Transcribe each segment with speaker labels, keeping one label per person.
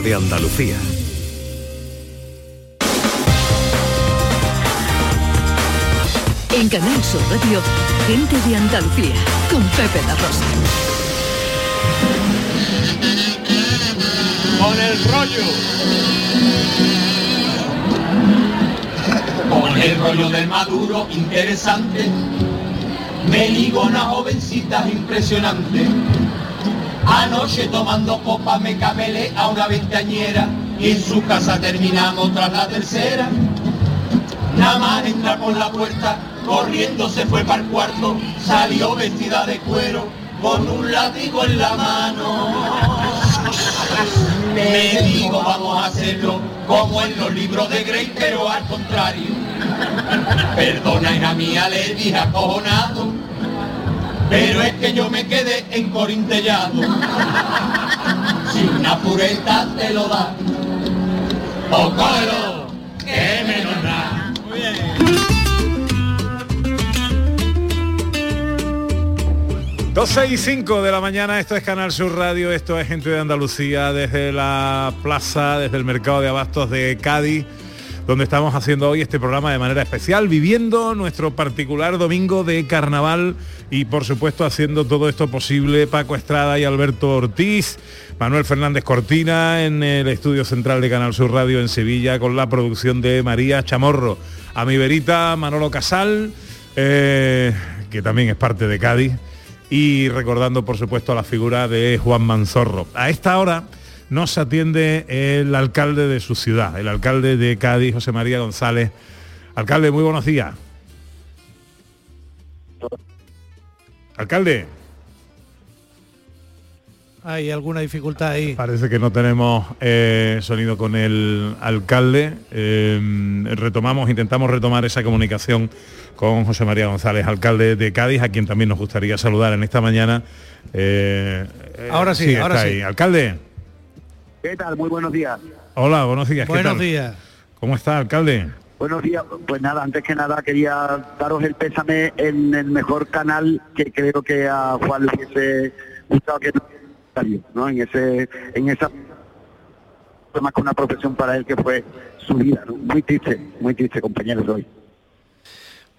Speaker 1: de Andalucía.
Speaker 2: En Canal Sur Radio, gente de Andalucía, con Pepe La Rosa.
Speaker 3: Con el rollo. Con el rollo del maduro, interesante. Me ligo a una jovencita impresionante. Anoche tomando copa me cabelé a una veinteañera y en su casa terminamos tras la tercera. Nada más entra por la puerta, corriendo se fue para el cuarto, salió vestida de cuero, con un látigo en la mano. Me digo, vamos a hacerlo como en los libros de Grey, pero al contrario. Perdona, hija mía, le dije acojonado, pero es que yo me quedé encorintellado. Si una pureta te lo da, o cógelo, que menos da.
Speaker 4: 12 y 5 de la mañana, esto es Canal Sur Radio, esto es Gente de Andalucía desde la plaza, desde el mercado de abastos de Cádiz, donde estamos haciendo hoy este programa de manera especial, viviendo nuestro particular domingo de carnaval y por supuesto haciendo todo esto posible Paco Estrada y Alberto Ortiz, Manuel Fernández Cortina en el estudio central de Canal Sur Radio en Sevilla con la producción de María Chamorro, a mi verita Manolo Casal, eh, que también es parte de Cádiz y recordando por supuesto a la figura de Juan Manzorro. A esta hora nos atiende el alcalde de su ciudad, el alcalde de Cádiz, José María González. Alcalde, muy buenos días. Alcalde.
Speaker 5: Hay alguna dificultad ahí.
Speaker 4: Parece que no tenemos eh, sonido con el alcalde. Eh, retomamos, intentamos retomar esa comunicación con José María González, alcalde de Cádiz, a quien también nos gustaría saludar en esta mañana. Eh,
Speaker 5: ahora sí, ahora
Speaker 4: está
Speaker 5: sí.
Speaker 4: ahí. Alcalde.
Speaker 6: ¿Qué tal? Muy buenos días.
Speaker 4: Hola, buenos días. ¿qué
Speaker 5: Buenos
Speaker 4: tal?
Speaker 5: días.
Speaker 4: ¿Cómo está, alcalde?
Speaker 6: Buenos días. Pues nada, antes que nada quería daros el pésame en el mejor canal que creo que a Juan le hubiese gustado que salió, ¿no? En ese, en esa fue más que una profesión para él que fue su vida, ¿no? Muy triste, muy triste, compañeros hoy.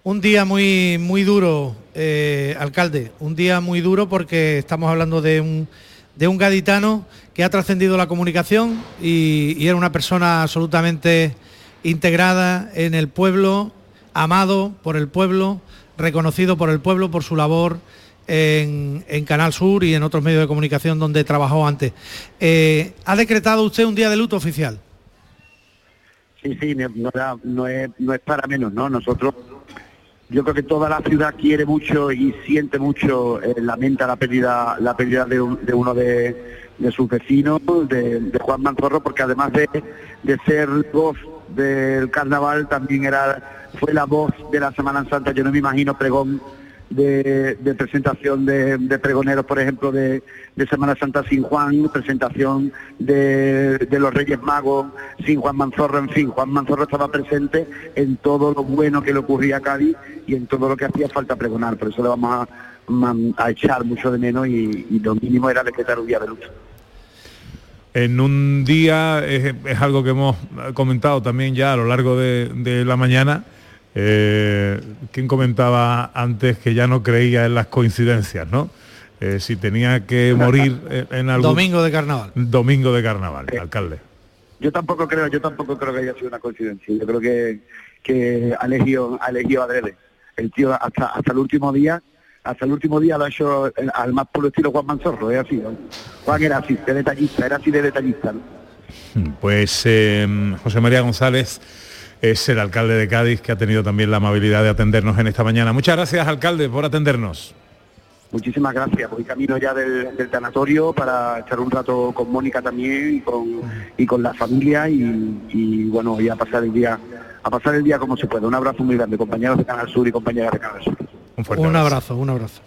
Speaker 5: Un día muy, muy duro, eh, alcalde. Un día muy duro porque estamos hablando de un, de un gaditano que ha trascendido la comunicación y, era una persona absolutamente integrada en el pueblo, amado por el pueblo, reconocido por el pueblo por su labor en, Canal Sur y en otros medios de comunicación donde trabajó antes. Eh, ¿Ha decretado usted un día de luto oficial?
Speaker 6: Sí, sí, no, es, para menos, ¿no? Nosotros, yo creo que toda la ciudad quiere mucho y siente mucho, eh, lamenta la pérdida, la pérdida de uno de, de sus vecinos, de, Juan Manzorro, porque además de, de ser voz del carnaval, también era, fue la voz de la Semana Santa, yo no me imagino pregón de, presentación de, pregoneros, por ejemplo, de, de Semana Santa sin Juan, presentación de, de los Reyes Magos sin Juan Manzorro, en fin, Juan Manzorro estaba presente en todo lo bueno que le ocurría a Cádiz y en todo lo que hacía falta pregonar, por eso le vamos a, a echar mucho de menos y, y lo mínimo era decretar un día de luto.
Speaker 4: En un día, es, es algo que hemos comentado también ya a lo largo de, de la mañana, eh, ¿quién comentaba antes que ya no creía en las coincidencias, no? Eh, si tenía que morir en- en algún...
Speaker 5: Domingo de carnaval.
Speaker 4: Domingo de carnaval, alcalde.
Speaker 6: Yo tampoco creo, yo tampoco creo que haya sido una coincidencia. Yo creo que, que ha elegido, ha elegido adrede. El tío hasta, hasta el último día, hasta el último día lo ha hecho al más puro estilo Juan Manzorro, es así. ¿no? Juan era así, de detallista, era así de detallista. ¿no?
Speaker 4: Pues eh, José María González es el alcalde de Cádiz que ha tenido también la amabilidad de atendernos en esta mañana. Muchas gracias, alcalde, por atendernos.
Speaker 6: Muchísimas gracias. Voy camino ya del, del tanatorio para echar un rato con Mónica también y con, y con la familia y, y, bueno, y a pasar el día, a pasar el día como se puede. Un abrazo muy grande, compañeros de Canal Sur y compañeras de Canal Sur.
Speaker 4: Un fuerte
Speaker 5: Un abrazo, un abrazo.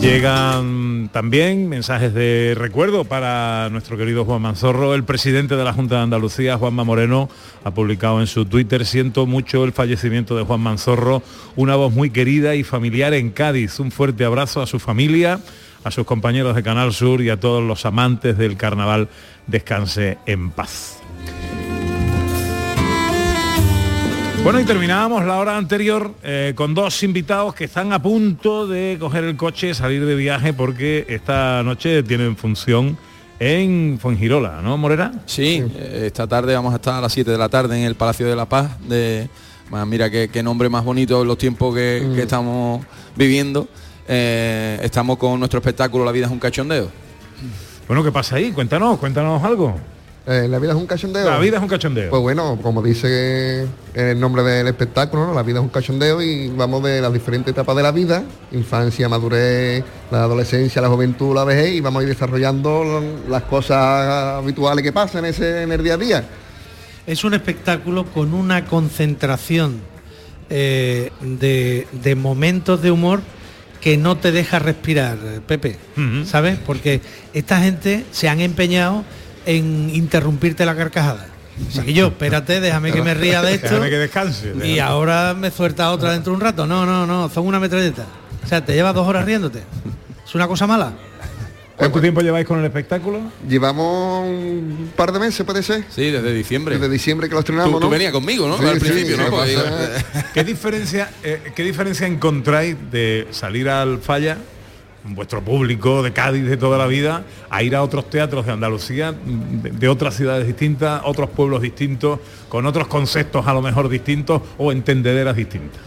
Speaker 4: Llegan también mensajes de recuerdo para nuestro querido Juan Manzorro. El presidente de la Junta de Andalucía, Juanma Moreno, ha publicado en su Twitter, siento mucho el fallecimiento de Juan Manzorro, una voz muy querida y familiar en Cádiz. Un fuerte abrazo a su familia, a sus compañeros de Canal Sur y a todos los amantes del carnaval descanse en paz. Bueno, y terminábamos la hora anterior eh, con dos invitados que están a punto de coger el coche, salir de viaje, porque esta noche tienen función en Fuengirola, ¿no, Morera?
Speaker 1: Sí, eh, esta tarde vamos a estar a las 7 de la tarde en el Palacio de la Paz. De, mira qué, nombre más bonito en los tiempos que, mm. estamos viviendo. Eh, estamos con nuestro espectáculo La vida es un cachondeo.
Speaker 4: Bueno, ¿qué pasa ahí? Cuéntanos, cuéntanos algo.
Speaker 7: Eh, la vida es un cachondeo.
Speaker 4: La vida es un cachondeo.
Speaker 7: Pues bueno, como dice el nombre del espectáculo, la vida es un cachondeo y vamos de las diferentes etapas de la vida, infancia, madurez, la adolescencia, la juventud, la vejez, y vamos a ir desarrollando las cosas habituales que pasan en, ese, en el día a día.
Speaker 5: Es un espectáculo con una concentración eh, de, momentos de humor que no te deja respirar, Pepe, ¿sabes? Porque esta gente se han empeñado en interrumpirte la carcajada. Así que yo, espérate, déjame que me ría de esto.
Speaker 4: Déjame que descanse.
Speaker 5: Y ahora me suelta otra dentro de un rato. No, no, no, son una metralleta. O sea, te llevas dos horas riéndote. ¿Es una cosa mala?
Speaker 4: ¿Cuánto tiempo lleváis con el espectáculo?
Speaker 7: Llevamos un par de meses, puede ser.
Speaker 1: Sí, desde diciembre.
Speaker 7: Desde diciembre que lo estrenamos,
Speaker 1: tú,
Speaker 7: ¿no?
Speaker 1: venías conmigo, ¿no? Al principio, ¿no?
Speaker 4: ¿Qué diferencia, eh, ¿Qué diferencia encontráis de salir al falla vuestro público de Cádiz de toda la vida, a ir a otros teatros de Andalucía, de, otras ciudades distintas, otros pueblos distintos, con otros conceptos a lo mejor distintos o entendederas distintas.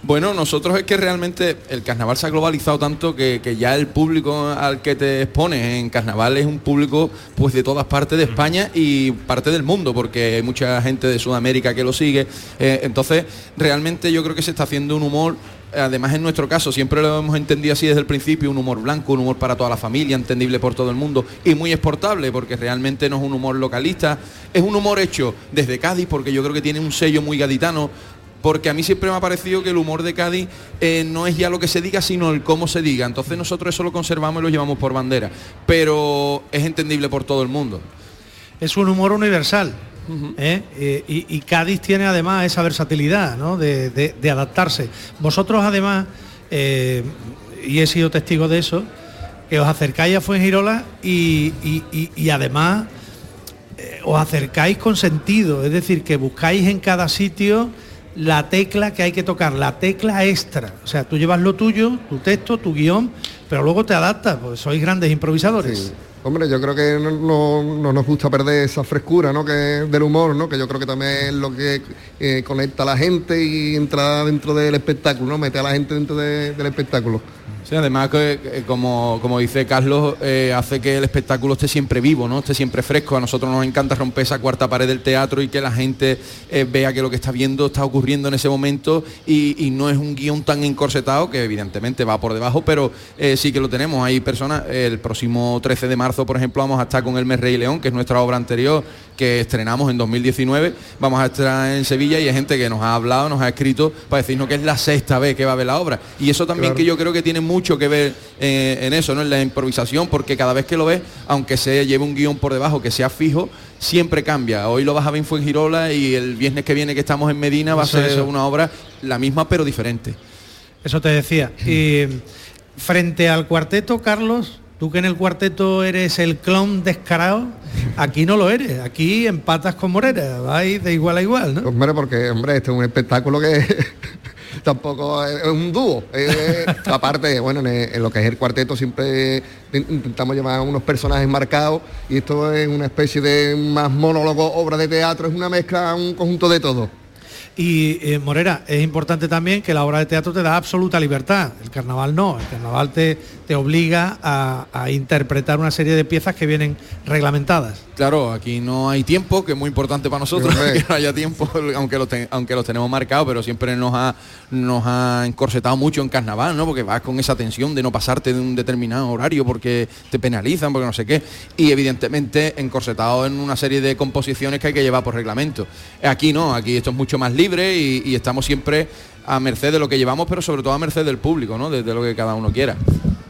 Speaker 1: Bueno, nosotros es que realmente el carnaval se ha globalizado tanto que, ya el público al que te expones en carnaval es un público pues de todas partes de España y parte del mundo, porque hay mucha gente de Sudamérica que lo sigue. Eh, entonces, realmente yo creo que se está haciendo un humor además en nuestro caso siempre lo hemos entendido así desde el principio, un humor blanco, un humor para toda la familia, entendible por todo el mundo y muy exportable porque realmente no es un humor localista, es un humor hecho desde Cádiz porque yo creo que tiene un sello muy gaditano, porque a mí siempre me ha parecido que el humor de Cádiz eh, no es ya lo que se diga, sino el cómo se diga. Entonces nosotros eso lo conservamos y lo llevamos por bandera, pero es entendible por todo el mundo.
Speaker 5: Es un humor universal, ¿eh? Eh, y, Cádiz tiene además esa versatilidad de, adaptarse. Vosotros además, eh, y he sido testigo de eso, que os acercáis a Fuengirola y, y, además os acercáis con sentido, es decir, que buscáis en cada sitio la tecla que hay que tocar, la tecla extra. O sea, tú llevas lo tuyo, tu texto, tu guion, pero luego te adaptas, porque sois grandes improvisadores.
Speaker 7: Hombre, yo creo que no, nos gusta perder esa frescura ¿no? que del humor, ¿no? que yo creo que también es lo que eh, conecta a la gente y entra dentro del espectáculo, ¿no? mete a la gente dentro del espectáculo.
Speaker 1: Sí, además que, como, como, dice Carlos, eh, hace que el espectáculo esté siempre vivo, ¿no? Esté siempre fresco. A nosotros nos encanta romper esa cuarta pared del teatro y que la gente eh, vea que lo que está viendo está ocurriendo en ese momento y, no es un guion tan encorsetado, que evidentemente va por debajo, pero eh, sí que lo tenemos. Hay personas, el próximo 13 de marzo, por ejemplo, vamos a estar con El Mes Rey León, que es nuestra obra anterior, que estrenamos en 2019. Vamos a estar en Sevilla y hay gente que nos ha hablado, nos ha escrito para decirnos que es la sexta vez que va a ver la obra. Y eso también que yo creo que tiene mucho que ver eh, en eso, ¿no? En la improvisación, porque cada vez que lo ves, aunque se lleve un guion por debajo que sea fijo, siempre cambia. Hoy lo vas a ver en Fuengirola y el viernes que viene que estamos en Medina va a ser una obra la misma pero diferente.
Speaker 5: Eso te decía. Y frente al cuarteto, Carlos, Tú que en el cuarteto eres el clon descarado, aquí no lo eres, aquí empatas con Morera, vais de igual a igual, ¿no?
Speaker 7: Hombre, porque, hombre, este es un espectáculo que tampoco es un dúo. aparte, bueno, en, lo que es el cuarteto siempre intentamos llevar unos personajes marcados y esto es una especie de más monólogo, obra de teatro, es una mezcla, un conjunto de todo.
Speaker 5: Y eh, Morera, es importante también que la obra de teatro te da absoluta libertad. El carnaval no, el carnaval te, te obliga a, interpretar una serie de piezas que vienen reglamentadas.
Speaker 1: Claro, aquí no hay tiempo, que es muy importante para nosotros, que no haya tiempo, aunque los, aunque los tenemos marcados, pero siempre nos ha, nos ha encorsetado mucho en carnaval, ¿no? Porque vas con esa tensión de no pasarte de un determinado horario porque te penalizan, porque no sé qué. Y evidentemente encorsetado en una serie de composiciones que hay que llevar por reglamento. Aquí no, aquí esto es mucho más libre y, estamos siempre a merced de lo que llevamos, pero sobre todo a merced del público, ¿no? Desde lo que cada uno quiera.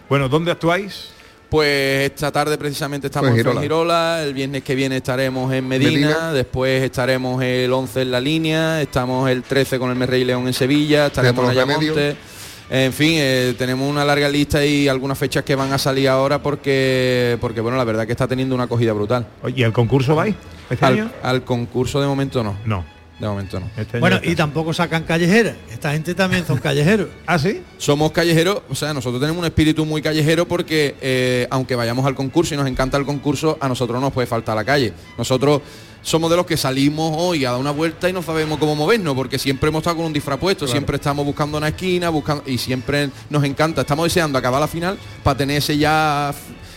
Speaker 4: Bueno, ¿dónde actuáis?
Speaker 1: Pues esta tarde precisamente estamos pues en Girola, el viernes que viene estaremos en Medina, después estaremos el 11 en la línea, estamos el 13 con el Merrey León en Sevilla, estaremos en Ayamonte. En fin, eh, tenemos una larga lista y algunas fechas que van a salir ahora porque, porque bueno, la verdad que está teniendo una acogida brutal.
Speaker 4: ¿Y el concurso vais? Este año?
Speaker 1: Al, al concurso de momento no.
Speaker 4: No.
Speaker 1: De momento no.
Speaker 4: Este
Speaker 5: Bueno, y tampoco sacan callejeras. Esta gente también son callejeros.
Speaker 4: ¿Ah, sí?
Speaker 1: Somos callejeros, o sea, nosotros tenemos un espíritu muy callejero porque eh, aunque vayamos al concurso y nos encanta el concurso, a nosotros nos puede faltar la calle. Nosotros somos de los que salimos hoy a dar una vuelta y no sabemos cómo movernos, porque siempre hemos estado con un disfraz puesto, siempre estamos buscando una esquina, buscando y siempre nos encanta. Estamos deseando acabar la final para tener ese ya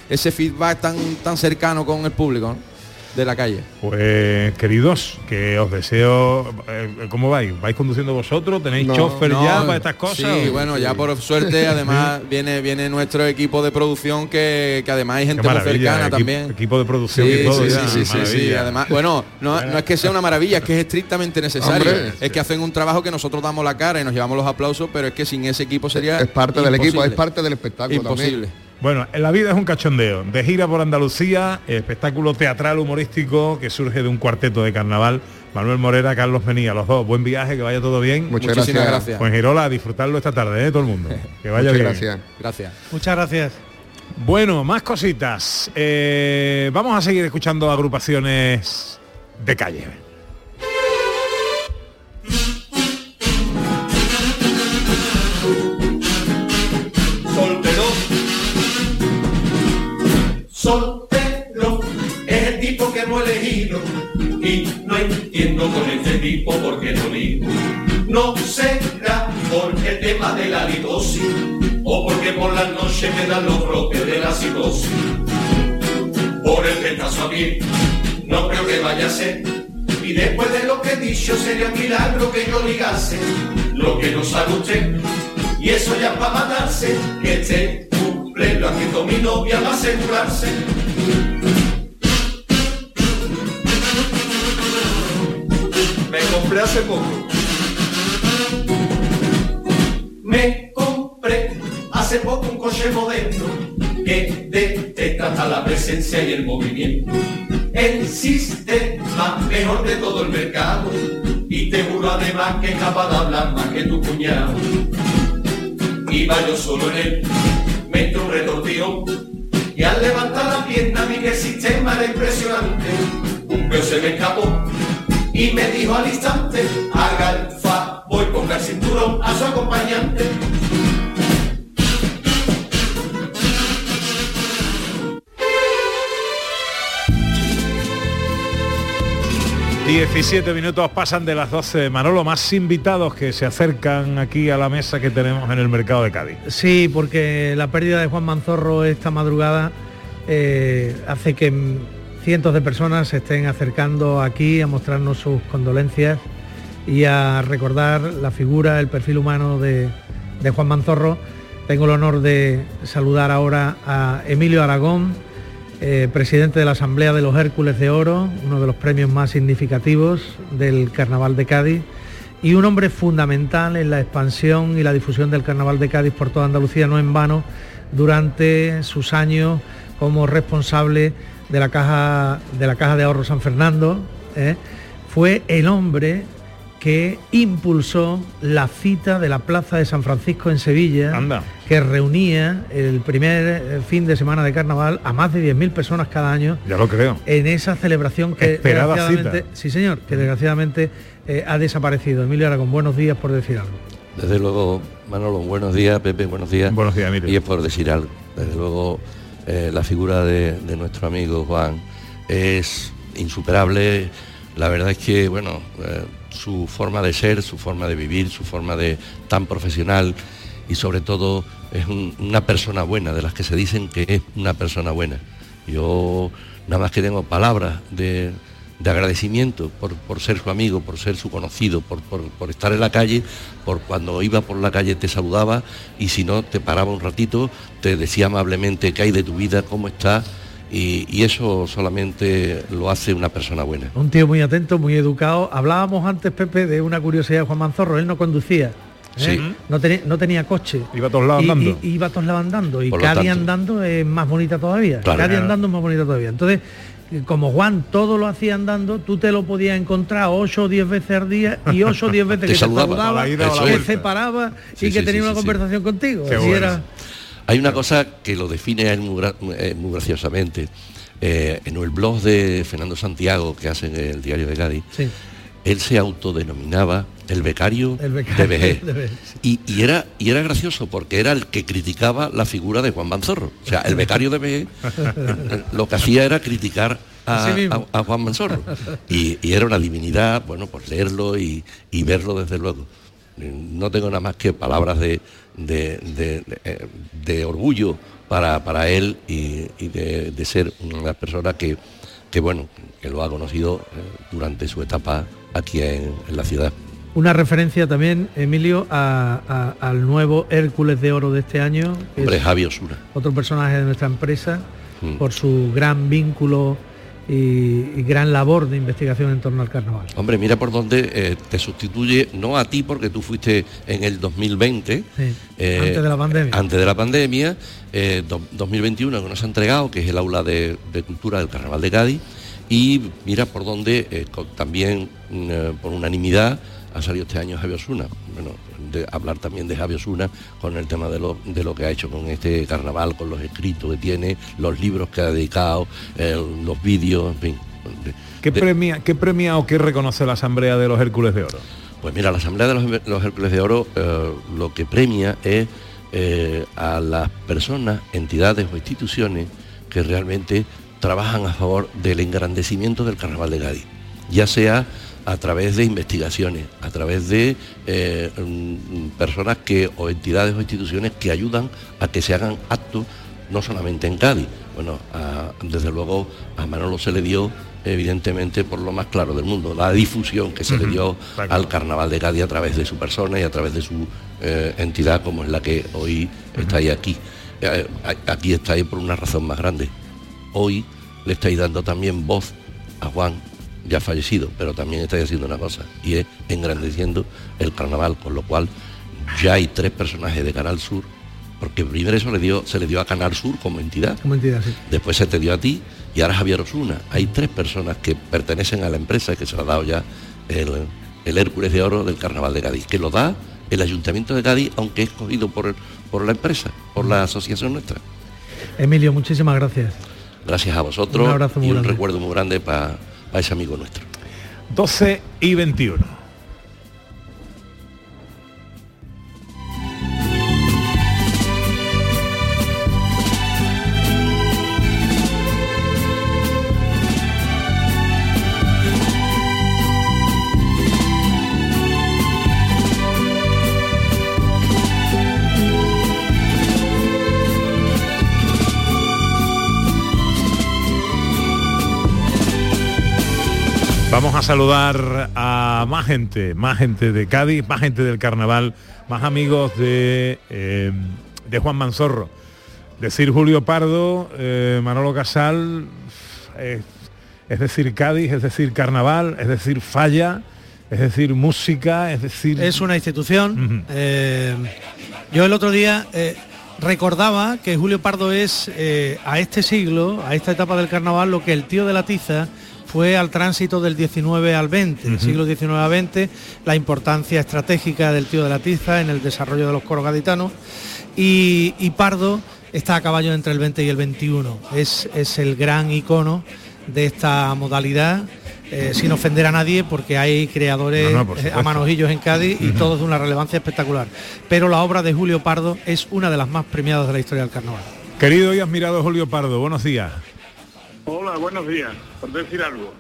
Speaker 1: ese feedback tan tan cercano con el público ¿no? De la calle.
Speaker 4: Pues queridos, que os deseo. eh, ¿Cómo vais? ¿Vais conduciendo vosotros? ¿Tenéis
Speaker 7: No,
Speaker 4: chofer
Speaker 1: No,
Speaker 4: ya para estas cosas?
Speaker 1: Sí, bueno, ya por suerte además viene viene nuestro equipo de producción que, que además hay gente muy cercana
Speaker 4: equipo,
Speaker 1: también.
Speaker 4: Equipo de producción
Speaker 1: Sí,
Speaker 4: y todo
Speaker 1: sí,
Speaker 4: ya,
Speaker 1: sí, sí, Además, bueno, no, no es que sea una maravilla, es que es estrictamente necesario.
Speaker 7: Hombre.
Speaker 1: es que hacen un trabajo que nosotros damos la cara y nos llevamos los aplausos, pero es que sin ese equipo sería
Speaker 7: Es parte del equipo, es parte del espectáculo
Speaker 1: imposible.
Speaker 7: también.
Speaker 4: Bueno, en la vida es un cachondeo. De gira por Andalucía, espectáculo teatral humorístico que surge de un cuarteto de carnaval. Manuel Morera, Carlos Menía, los dos. Buen viaje, que vaya todo bien.
Speaker 7: Muchas
Speaker 1: Muchísimas
Speaker 7: gracias.
Speaker 1: gracias.
Speaker 4: Pues Girola, a disfrutarlo esta tarde, ¿eh? todo el mundo. Que vaya
Speaker 7: Muchas
Speaker 4: bien.
Speaker 7: gracias.
Speaker 1: Gracias.
Speaker 5: Muchas gracias.
Speaker 4: Bueno, más cositas. Eh, vamos a seguir escuchando agrupaciones de calle.
Speaker 3: Con este tipo por qué no ligo. No será por el tema de la litosis o porque por las noches me dan los brotes de la psicosis. Por el a mí, no creo que vaya a ser. Y después de lo que he dicho sería un milagro que yo ligase lo que no sabe usted. Y eso ya para matarse, que este cumple lo haciendo mi novia va a asegurarse. Hace poco. Me compré hace poco un coche moderno que detecta hasta la presencia y el movimiento. El sistema mejor de todo el mercado y te juro además que es capaz de hablar más que tu cuñado. Iba yo solo en él, me entró un y al levantar la pierna vi que el sistema era impresionante. Un peo se me escapó y me dijo al instante, haga el favor, ponga el cinturón a su acompañante.
Speaker 4: 17 minutos pasan de las 12. Manolo, más invitados que se acercan aquí a la mesa que tenemos en el mercado de Cádiz.
Speaker 5: Sí, porque la pérdida de Juan Manzorro esta madrugada eh, hace que cientos de personas se estén acercando aquí a mostrarnos sus condolencias y a recordar la figura, el perfil humano de, Juan Manzorro. Tengo el honor de saludar ahora a Emilio Aragón, eh, presidente de la Asamblea de los Hércules de Oro, uno de los premios más significativos del Carnaval de Cádiz, y un hombre fundamental en la expansión y la difusión del Carnaval de Cádiz por toda Andalucía, no en vano, durante sus años como responsable de la Caja de, la caja de Ahorro San Fernando. ¿eh? Fue el hombre que impulsó la cita de la Plaza de San Francisco en Sevilla,
Speaker 4: Anda.
Speaker 5: que reunía el primer eh, fin de semana de carnaval a más de 10.000 personas cada año
Speaker 4: Ya lo creo.
Speaker 5: en esa celebración que
Speaker 4: Esperada
Speaker 5: desgraciadamente,
Speaker 4: cita.
Speaker 5: sí señor, que desgraciadamente eh, ha desaparecido. Emilio Aragón, buenos días por decir algo.
Speaker 8: Desde luego, Manolo, buenos días, Pepe, buenos días.
Speaker 4: Buenos días, Emilio.
Speaker 8: Y es por decir algo. Desde luego, eh, la figura de, nuestro amigo Juan es insuperable. La verdad es que, bueno, eh, su forma de ser, su forma de vivir, su forma de tan profesional y sobre todo es un- una persona buena, de las que se dicen que es una persona buena. Yo nada más que tengo palabras de, de agradecimiento por, por ser su amigo, por ser su conocido, por, por- por estar en la calle, por cuando iba por la calle te saludaba y si no te paraba un ratito, te decía amablemente qué hay de tu vida, cómo está y, y eso solamente lo hace una persona buena.
Speaker 5: Un tío muy atento, muy educado. Hablábamos antes, Pepe, de una curiosidad de Juan Manzorro. Él no conducía. ¿eh?
Speaker 8: Sí.
Speaker 5: No, tenía, no tenía coche.
Speaker 4: Iba a todos lados
Speaker 5: Y-
Speaker 4: andando.
Speaker 5: Y, iba a todos lados andando. Y
Speaker 8: tanto.
Speaker 5: andando es más bonita todavía.
Speaker 8: Claro. Claro.
Speaker 5: andando es más bonita todavía. Entonces, como Juan todo lo hacía andando, tú te lo podías encontrar 8 o 10 veces al día y 8 o 10 veces
Speaker 8: Te
Speaker 5: que
Speaker 8: saludaba.
Speaker 5: te saludaba, que
Speaker 4: vuelta.
Speaker 5: se paraba
Speaker 8: Sí,
Speaker 5: y que tenía
Speaker 8: sí,
Speaker 5: una
Speaker 8: sí, sí.
Speaker 5: conversación contigo.
Speaker 4: Qué
Speaker 5: Así
Speaker 4: bueno.
Speaker 5: era-
Speaker 8: Hay una cosa que lo define muy, gra- eh, muy graciosamente. Eh, en el blog de Fernando Santiago, que hace en el diario de Cádiz,
Speaker 5: Sí.
Speaker 8: Él se autodenominaba el becario,
Speaker 5: El becario
Speaker 8: de Vejez.
Speaker 5: de Vejez,
Speaker 8: Y, y era, y era gracioso porque era el que criticaba la figura de Juan Manzorro. O sea, el becario de Vejez lo que hacía era criticar a, Juan Manzorro. Y, y era una divinidad, bueno, pues leerlo y, y verlo desde luego. No tengo nada más que palabras de, de- de- de, eh, orgullo para, para él y, y de, de ser una persona que, que, bueno, que lo ha conocido eh, durante su etapa aquí en, en la ciudad.
Speaker 5: Una referencia también, Emilio, a- a- al nuevo Hércules de Oro de este año, que
Speaker 8: Hombre,
Speaker 5: es
Speaker 8: Javi Osuna.
Speaker 5: otro personaje de nuestra empresa,
Speaker 8: Mm.
Speaker 5: por su gran vínculo y, y gran labor de investigación en torno al carnaval.
Speaker 8: Hombre, mira por dónde eh, te sustituye, no a ti porque tú fuiste en el 2020,
Speaker 5: Sí,
Speaker 8: eh,
Speaker 5: antes de la pandemia.
Speaker 8: Antes de la pandemia, eh, do- 2021 que nos ha entregado, que es el aula de, de cultura del Carnaval de Cádiz, y mira por dónde eh, con- también mm, eh, por unanimidad ha salido este año Javier Osuna. Bueno, de hablar también de Javier Osuna con el tema de lo, de lo que ha hecho con este carnaval, con los escritos que tiene, los libros que ha dedicado, eh, los vídeos, en fin. De-
Speaker 4: ¿Qué
Speaker 8: de-
Speaker 4: premia, ¿Qué premia o qué reconoce la Asamblea de los Hércules de Oro?
Speaker 8: Pues mira, la Asamblea de los, los Hércules de Oro eh, lo que premia es eh, a las personas, entidades o instituciones que realmente trabajan a favor del engrandecimiento del Carnaval de Cádiz, ya sea a través de investigaciones, a través de eh, mm, personas que o entidades o instituciones que ayudan a que se hagan actos no solamente en Cádiz. Bueno, a- desde luego a Manolo se le dio evidentemente por lo más claro del mundo, la difusión que se le dio
Speaker 4: Está claro.
Speaker 8: al Carnaval de Cádiz a través de su persona y a través de su eh, entidad como es la que hoy estáis aquí. Eh, aquí estáis por una razón más grande. Hoy le estáis dando también voz a Juan, ya fallecido, pero también estáis haciendo una cosa y es engrandeciendo el carnaval, con lo cual ya hay tres personajes de Canal Sur, porque primero eso le dio, se le dio a Canal Sur como entidad,
Speaker 5: Como entidad, sí.
Speaker 8: después se te dio a ti y ahora Javier Osuna. Hay tres personas que pertenecen a la empresa que se lo ha dado ya el, el Hércules de Oro del Carnaval de Cádiz, que lo da el Ayuntamiento de Cádiz, aunque es cogido por la empresa, por la asociación nuestra.
Speaker 5: Emilio, muchísimas gracias.
Speaker 8: Gracias a vosotros
Speaker 5: Un
Speaker 8: y un
Speaker 5: grande.
Speaker 8: recuerdo muy grande para ese amigo nuestro.
Speaker 4: 12 y 21. Saludar a más gente, más gente de Cádiz, más gente del carnaval, más amigos de, eh, de Juan Manzorro. Decir Julio Pardo, eh, Manolo Casal, es decir Cádiz, es decir carnaval, es decir falla, es decir música, es decir...
Speaker 5: Es una institución. Eh, yo el otro día recordaba que Julio Pardo es eh, a este siglo, a esta etapa del carnaval, lo que el tío de la tiza fue al tránsito del 19 al 20, del siglo 19 al 20, la importancia estratégica del tío de la tiza en el desarrollo de los coros gaditanos y, y Pardo está a caballo entre el 20 y el 21. Es, es el gran icono de esta modalidad, eh, sin ofender a nadie, porque hay creadores
Speaker 4: No, no, por
Speaker 5: eh, a manojillos en Cádiz y todos de una relevancia espectacular. Pero la obra de Julio Pardo es una de las más premiadas de la historia del carnaval.
Speaker 4: Querido y admirado Julio Pardo, buenos días.
Speaker 9: Hola, buenos días. Por decir algo.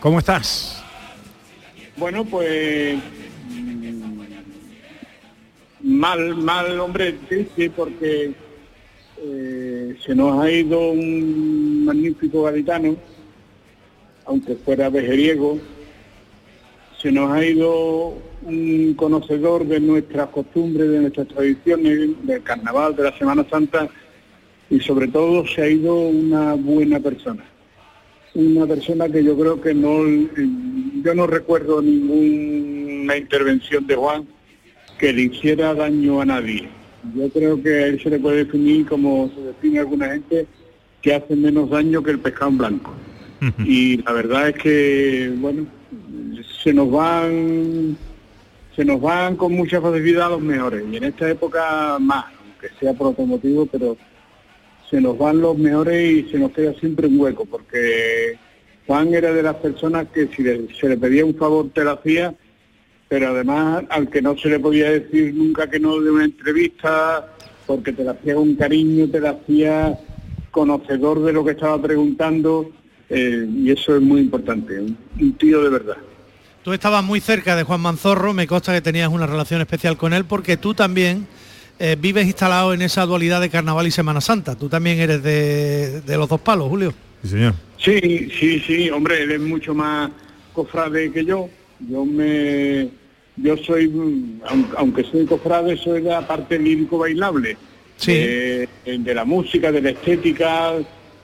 Speaker 4: ¿Cómo estás?
Speaker 9: Bueno, pues mm, mal, mal, hombre, triste porque eh, se nos ha ido un magnífico gaditano, aunque fuera vejeriego, se nos ha ido un conocedor de nuestras costumbres, de nuestras tradiciones, del carnaval, de la Semana Santa, y sobre todo se ha ido una buena persona una persona que yo creo que no, yo no recuerdo ninguna intervención de Juan que le hiciera daño a nadie. Yo creo que a él se le puede definir como se define alguna gente, que hace menos daño que el pescado en blanco. y la verdad es que, bueno, se nos van se nos van con mucha facilidad los mejores y en esta época más, aunque sea por otro motivo, pero se nos van los mejores y se nos queda siempre un hueco, porque Juan era de las personas que si se le pedía un favor te lo hacía, pero además al que no se le podía decir nunca que no de una entrevista, porque te la hacía con cariño, te la hacía conocedor de lo que estaba preguntando, eh, y eso es muy importante, un tío de verdad.
Speaker 5: Tú estabas muy cerca de Juan Manzorro, me consta que tenías una relación especial con él porque tú también eh, vives instalado en esa dualidad de Carnaval y Semana Santa. Tú también eres de, los dos palos, Julio.
Speaker 4: Sí, señor.
Speaker 9: Sí, sí, sí, hombre, él es mucho más cofrade que yo. Yo me yo soy, aunque soy cofrade, soy de la parte lírico bailable.
Speaker 5: Sí.
Speaker 9: de la música, de la estética,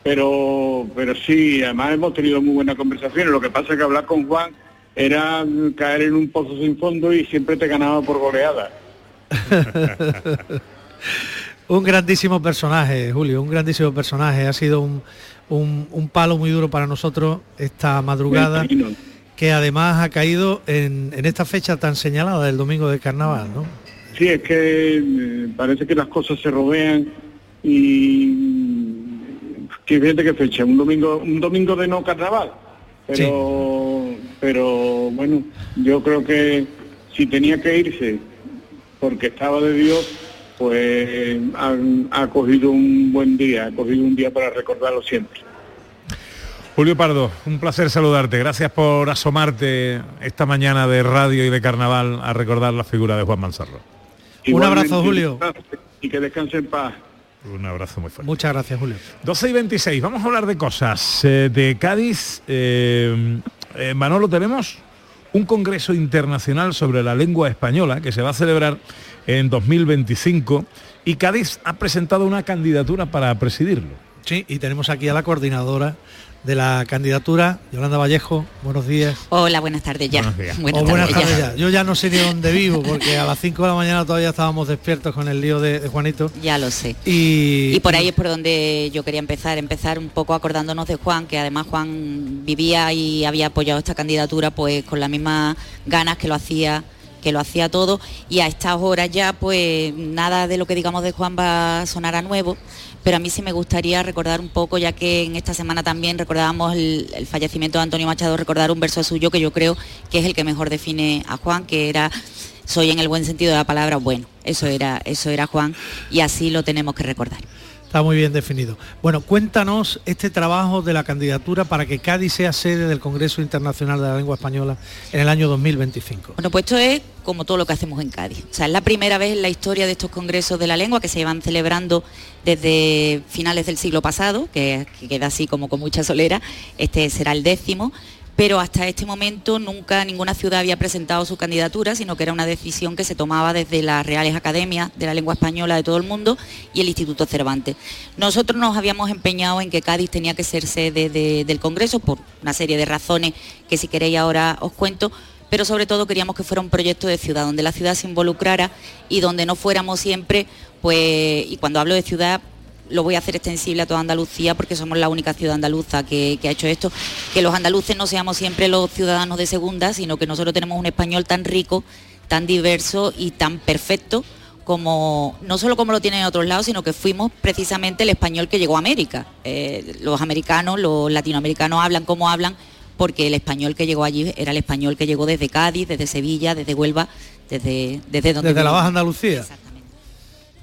Speaker 9: pero pero sí, además hemos tenido muy buenas conversaciones. Lo que pasa es que hablar con Juan era caer en un pozo sin fondo y siempre te ganaba por goleada.
Speaker 5: un grandísimo personaje, Julio, un grandísimo personaje. Ha sido un, un, palo muy duro para nosotros esta madrugada, que además ha caído en, en, esta fecha tan señalada del domingo de carnaval, ¿no?
Speaker 9: Sí, es que eh, parece que las cosas se rodean y que fíjate qué fecha, un domingo, un domingo de no carnaval. Pero, pero bueno, yo creo que si tenía que irse porque estaba de Dios, pues ha, cogido un buen día, ha cogido un día para recordarlo siempre.
Speaker 4: Julio Pardo, un placer saludarte. Gracias por asomarte esta mañana de radio y de carnaval a recordar la figura de Juan Manzarro.
Speaker 5: un abrazo, Julio.
Speaker 9: Y que descanse en paz.
Speaker 4: Un abrazo muy fuerte.
Speaker 5: Muchas gracias, Julio.
Speaker 4: 12 y 26, vamos a hablar de cosas. Eh, de Cádiz, eh, eh, Manolo, tenemos un Congreso Internacional sobre la Lengua Española que se va a celebrar en 2025 y Cádiz ha presentado una candidatura para presidirlo.
Speaker 5: Sí, y tenemos aquí a la coordinadora de la candidatura. Yolanda Vallejo, buenos días.
Speaker 10: Hola, buenas tardes ya.
Speaker 5: Buenas, tardes, ya. Yo ya no sé ni dónde vivo porque a las 5 de la mañana todavía estábamos despiertos con el lío de, Juanito.
Speaker 10: Ya lo sé.
Speaker 5: Y,
Speaker 10: y, por ahí es por donde yo quería empezar, empezar un poco acordándonos de Juan, que además Juan vivía y había apoyado esta candidatura pues con las mismas ganas que lo hacía que lo hacía todo y a estas horas ya pues nada de lo que digamos de Juan va a sonar a nuevo, pero a mí sí me gustaría recordar un poco, ya que en esta semana también recordábamos el, fallecimiento de Antonio Machado, recordar un verso suyo que yo creo que es el que mejor define a Juan, que era soy en el buen sentido de la palabra bueno, eso era, eso era Juan y así lo tenemos que recordar.
Speaker 5: Está muy bien definido. Bueno, cuéntanos este trabajo de la candidatura para que Cádiz sea sede del Congreso Internacional de la Lengua Española en el año 2025.
Speaker 10: Bueno, pues esto es como todo lo que hacemos en Cádiz. O sea, es la primera vez en la historia de estos congresos de la lengua que se llevan celebrando desde finales del siglo pasado, que, que queda así como con mucha solera. Este será el décimo pero hasta este momento nunca ninguna ciudad había presentado su candidatura, sino que era una decisión que se tomaba desde las Reales Academias de la Lengua Española de todo el mundo y el Instituto Cervantes. Nosotros nos habíamos empeñado en que Cádiz tenía que ser sede del Congreso por una serie de razones que si queréis ahora os cuento, pero sobre todo queríamos que fuera un proyecto de ciudad, donde la ciudad se involucrara y donde no fuéramos siempre, pues, y cuando hablo de ciudad lo voy a hacer extensible a toda Andalucía porque somos la única ciudad andaluza que, ha hecho esto, que los andaluces no seamos siempre los ciudadanos de segunda, sino que nosotros tenemos un español tan rico, tan diverso y tan perfecto como no solo como lo tienen en otros lados, sino que fuimos precisamente el español que llegó a América. Eh, los americanos, los latinoamericanos hablan como hablan, porque el español que llegó allí era el español que llegó desde Cádiz, desde Sevilla, desde Huelva, desde, desde donde...
Speaker 5: Desde la Baja Andalucía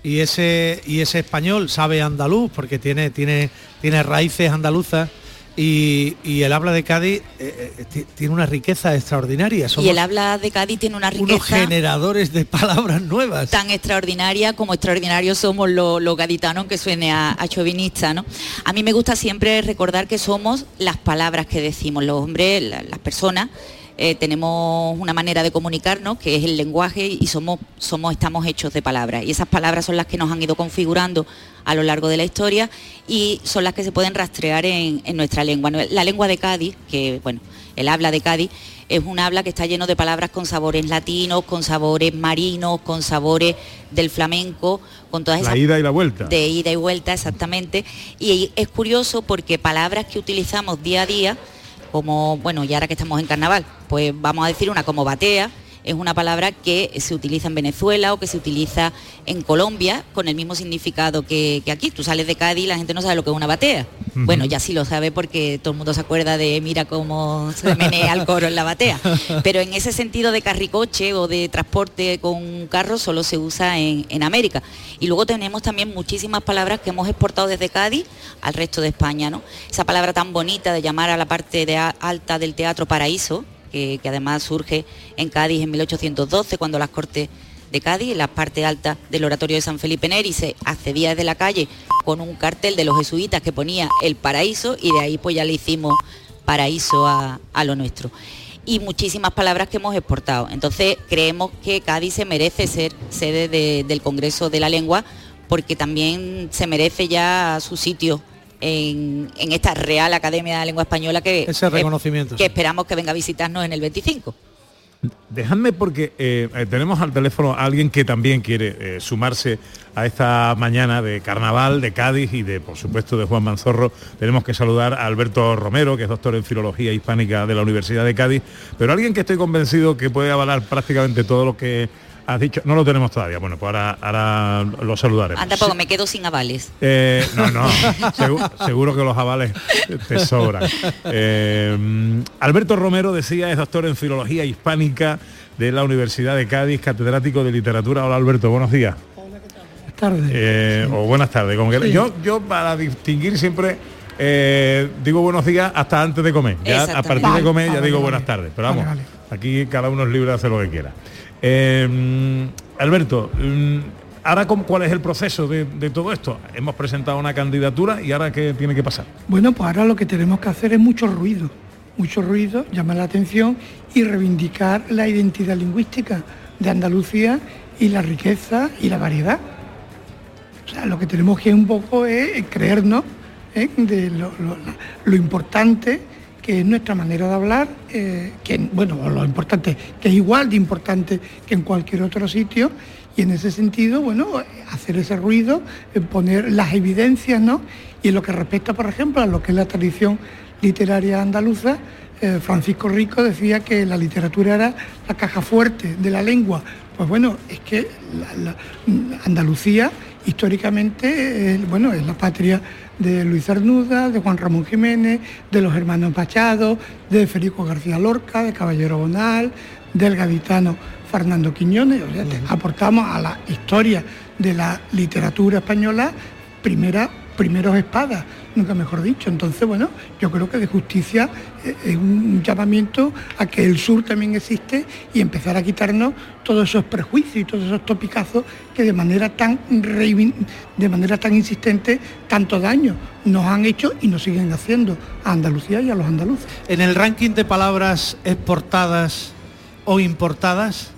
Speaker 5: y ese y ese español sabe andaluz porque tiene tiene tiene raíces andaluzas y, el habla de Cádiz eh, eh, tiene una riqueza extraordinaria.
Speaker 10: y el habla de Cádiz tiene una riqueza...
Speaker 5: Unos generadores de palabras nuevas.
Speaker 10: Tan extraordinaria como extraordinarios somos los, gaditanos, que suene a, a, chauvinista, ¿no? A mí me gusta siempre recordar que somos las palabras que decimos, los hombres, las personas, eh, tenemos una manera de comunicarnos que es el lenguaje y somos, somos, estamos hechos de palabras. Y esas palabras son las que nos han ido configurando a lo largo de la historia y son las que se pueden rastrear en, en nuestra lengua. La lengua de Cádiz, que bueno, el habla de Cádiz, es un habla que está lleno de palabras con sabores latinos, con sabores marinos, con sabores del flamenco, con todas esas...
Speaker 4: La ida y la vuelta.
Speaker 10: De ida y vuelta, exactamente. Y es curioso porque palabras que utilizamos día a día, como, bueno, y ahora que estamos en carnaval, pues vamos a decir una como batea, es una palabra que se utiliza en Venezuela o que se utiliza en Colombia con el mismo significado que, aquí. Tú sales de Cádiz y la gente no sabe lo que es una batea. Bueno, ya sí lo sabe porque todo el mundo se acuerda de mira cómo se menea el coro en la batea. Pero en ese sentido de carricoche o de transporte con carro solo se usa en, en América. Y luego tenemos también muchísimas palabras que hemos exportado desde Cádiz al resto de España, ¿no? Esa palabra tan bonita de llamar a la parte de alta del teatro paraíso, que, además surge en Cádiz en 1812, cuando las Cortes de Cádiz, en la parte alta del oratorio de San Felipe Neri, se accedía desde la calle con un cartel de los jesuitas que ponía el paraíso y de ahí pues ya le hicimos paraíso a, lo nuestro. Y muchísimas palabras que hemos exportado. Entonces creemos que Cádiz se merece ser sede del Congreso de la Lengua porque también se merece ya su sitio en, esta Real Academia de la Lengua Española que,
Speaker 5: Ese reconocimiento,
Speaker 10: que esperamos que venga a visitarnos en el 25.
Speaker 4: Dejadme porque eh, eh, tenemos al teléfono a alguien que también quiere eh, sumarse a esta mañana de carnaval, de Cádiz y de, por supuesto, de Juan Manzorro. Tenemos que saludar a Alberto Romero, que es doctor en Filología Hispánica de la Universidad de Cádiz, pero alguien que estoy convencido que puede avalar prácticamente todo lo que Has dicho, no lo tenemos todavía. Bueno, pues ahora, ahora lo saludaremos.
Speaker 10: Anda, poco, me quedo sin avales.
Speaker 4: Eh, no, no, seguro, que los avales te sobran. Eh, Alberto Romero decía, es doctor en Filología Hispánica de la Universidad de Cádiz, catedrático de Literatura. Hola Alberto, buenos días.
Speaker 11: Buenas tardes.
Speaker 4: Eh, o buenas tardes. Como que, yo, yo para distinguir siempre digo buenos días hasta antes de comer. Ya a partir de comer ya digo buenas tardes. Pero vamos, aquí cada uno es libre de hacer lo que quiera. Em, Alberto, mm, ¿ahora cuál es el proceso de, todo esto? Hemos presentado una candidatura y ahora qué tiene que pasar.
Speaker 11: Bueno, pues ahora lo que tenemos que hacer es mucho ruido, mucho ruido, llamar la atención y reivindicar la identidad lingüística de Andalucía y la riqueza y la variedad. O sea, lo que tenemos que un poco es creernos ¿eh? de lo importante que es nuestra manera de hablar, eh, que, bueno, lo importante, que es igual de importante que en cualquier otro sitio, y en ese sentido, bueno, hacer ese ruido, eh, poner las evidencias, ¿no? Y en lo que respecta, por ejemplo, a lo que es la tradición literaria andaluza, eh, Francisco Rico decía que la literatura era la caja fuerte de la lengua. Pues bueno, es que Andalucía históricamente, bueno, es la patria de Luis Arnuda, de Juan Ramón Jiménez, de los hermanos Pachado, de Federico García Lorca, de Caballero Bonal, del gaditano Fernando Quiñones. aportamos a la historia de la literatura española primera primeros espadas, nunca mejor dicho. Entonces, bueno, yo creo que de justicia eh, es un llamamiento a que el sur también existe y empezar a quitarnos todos esos prejuicios y todos esos topicazos que de manera tan de manera tan insistente tanto daño nos han hecho y nos siguen haciendo a Andalucía y a los andaluces.
Speaker 5: En el ranking de palabras exportadas o importadas,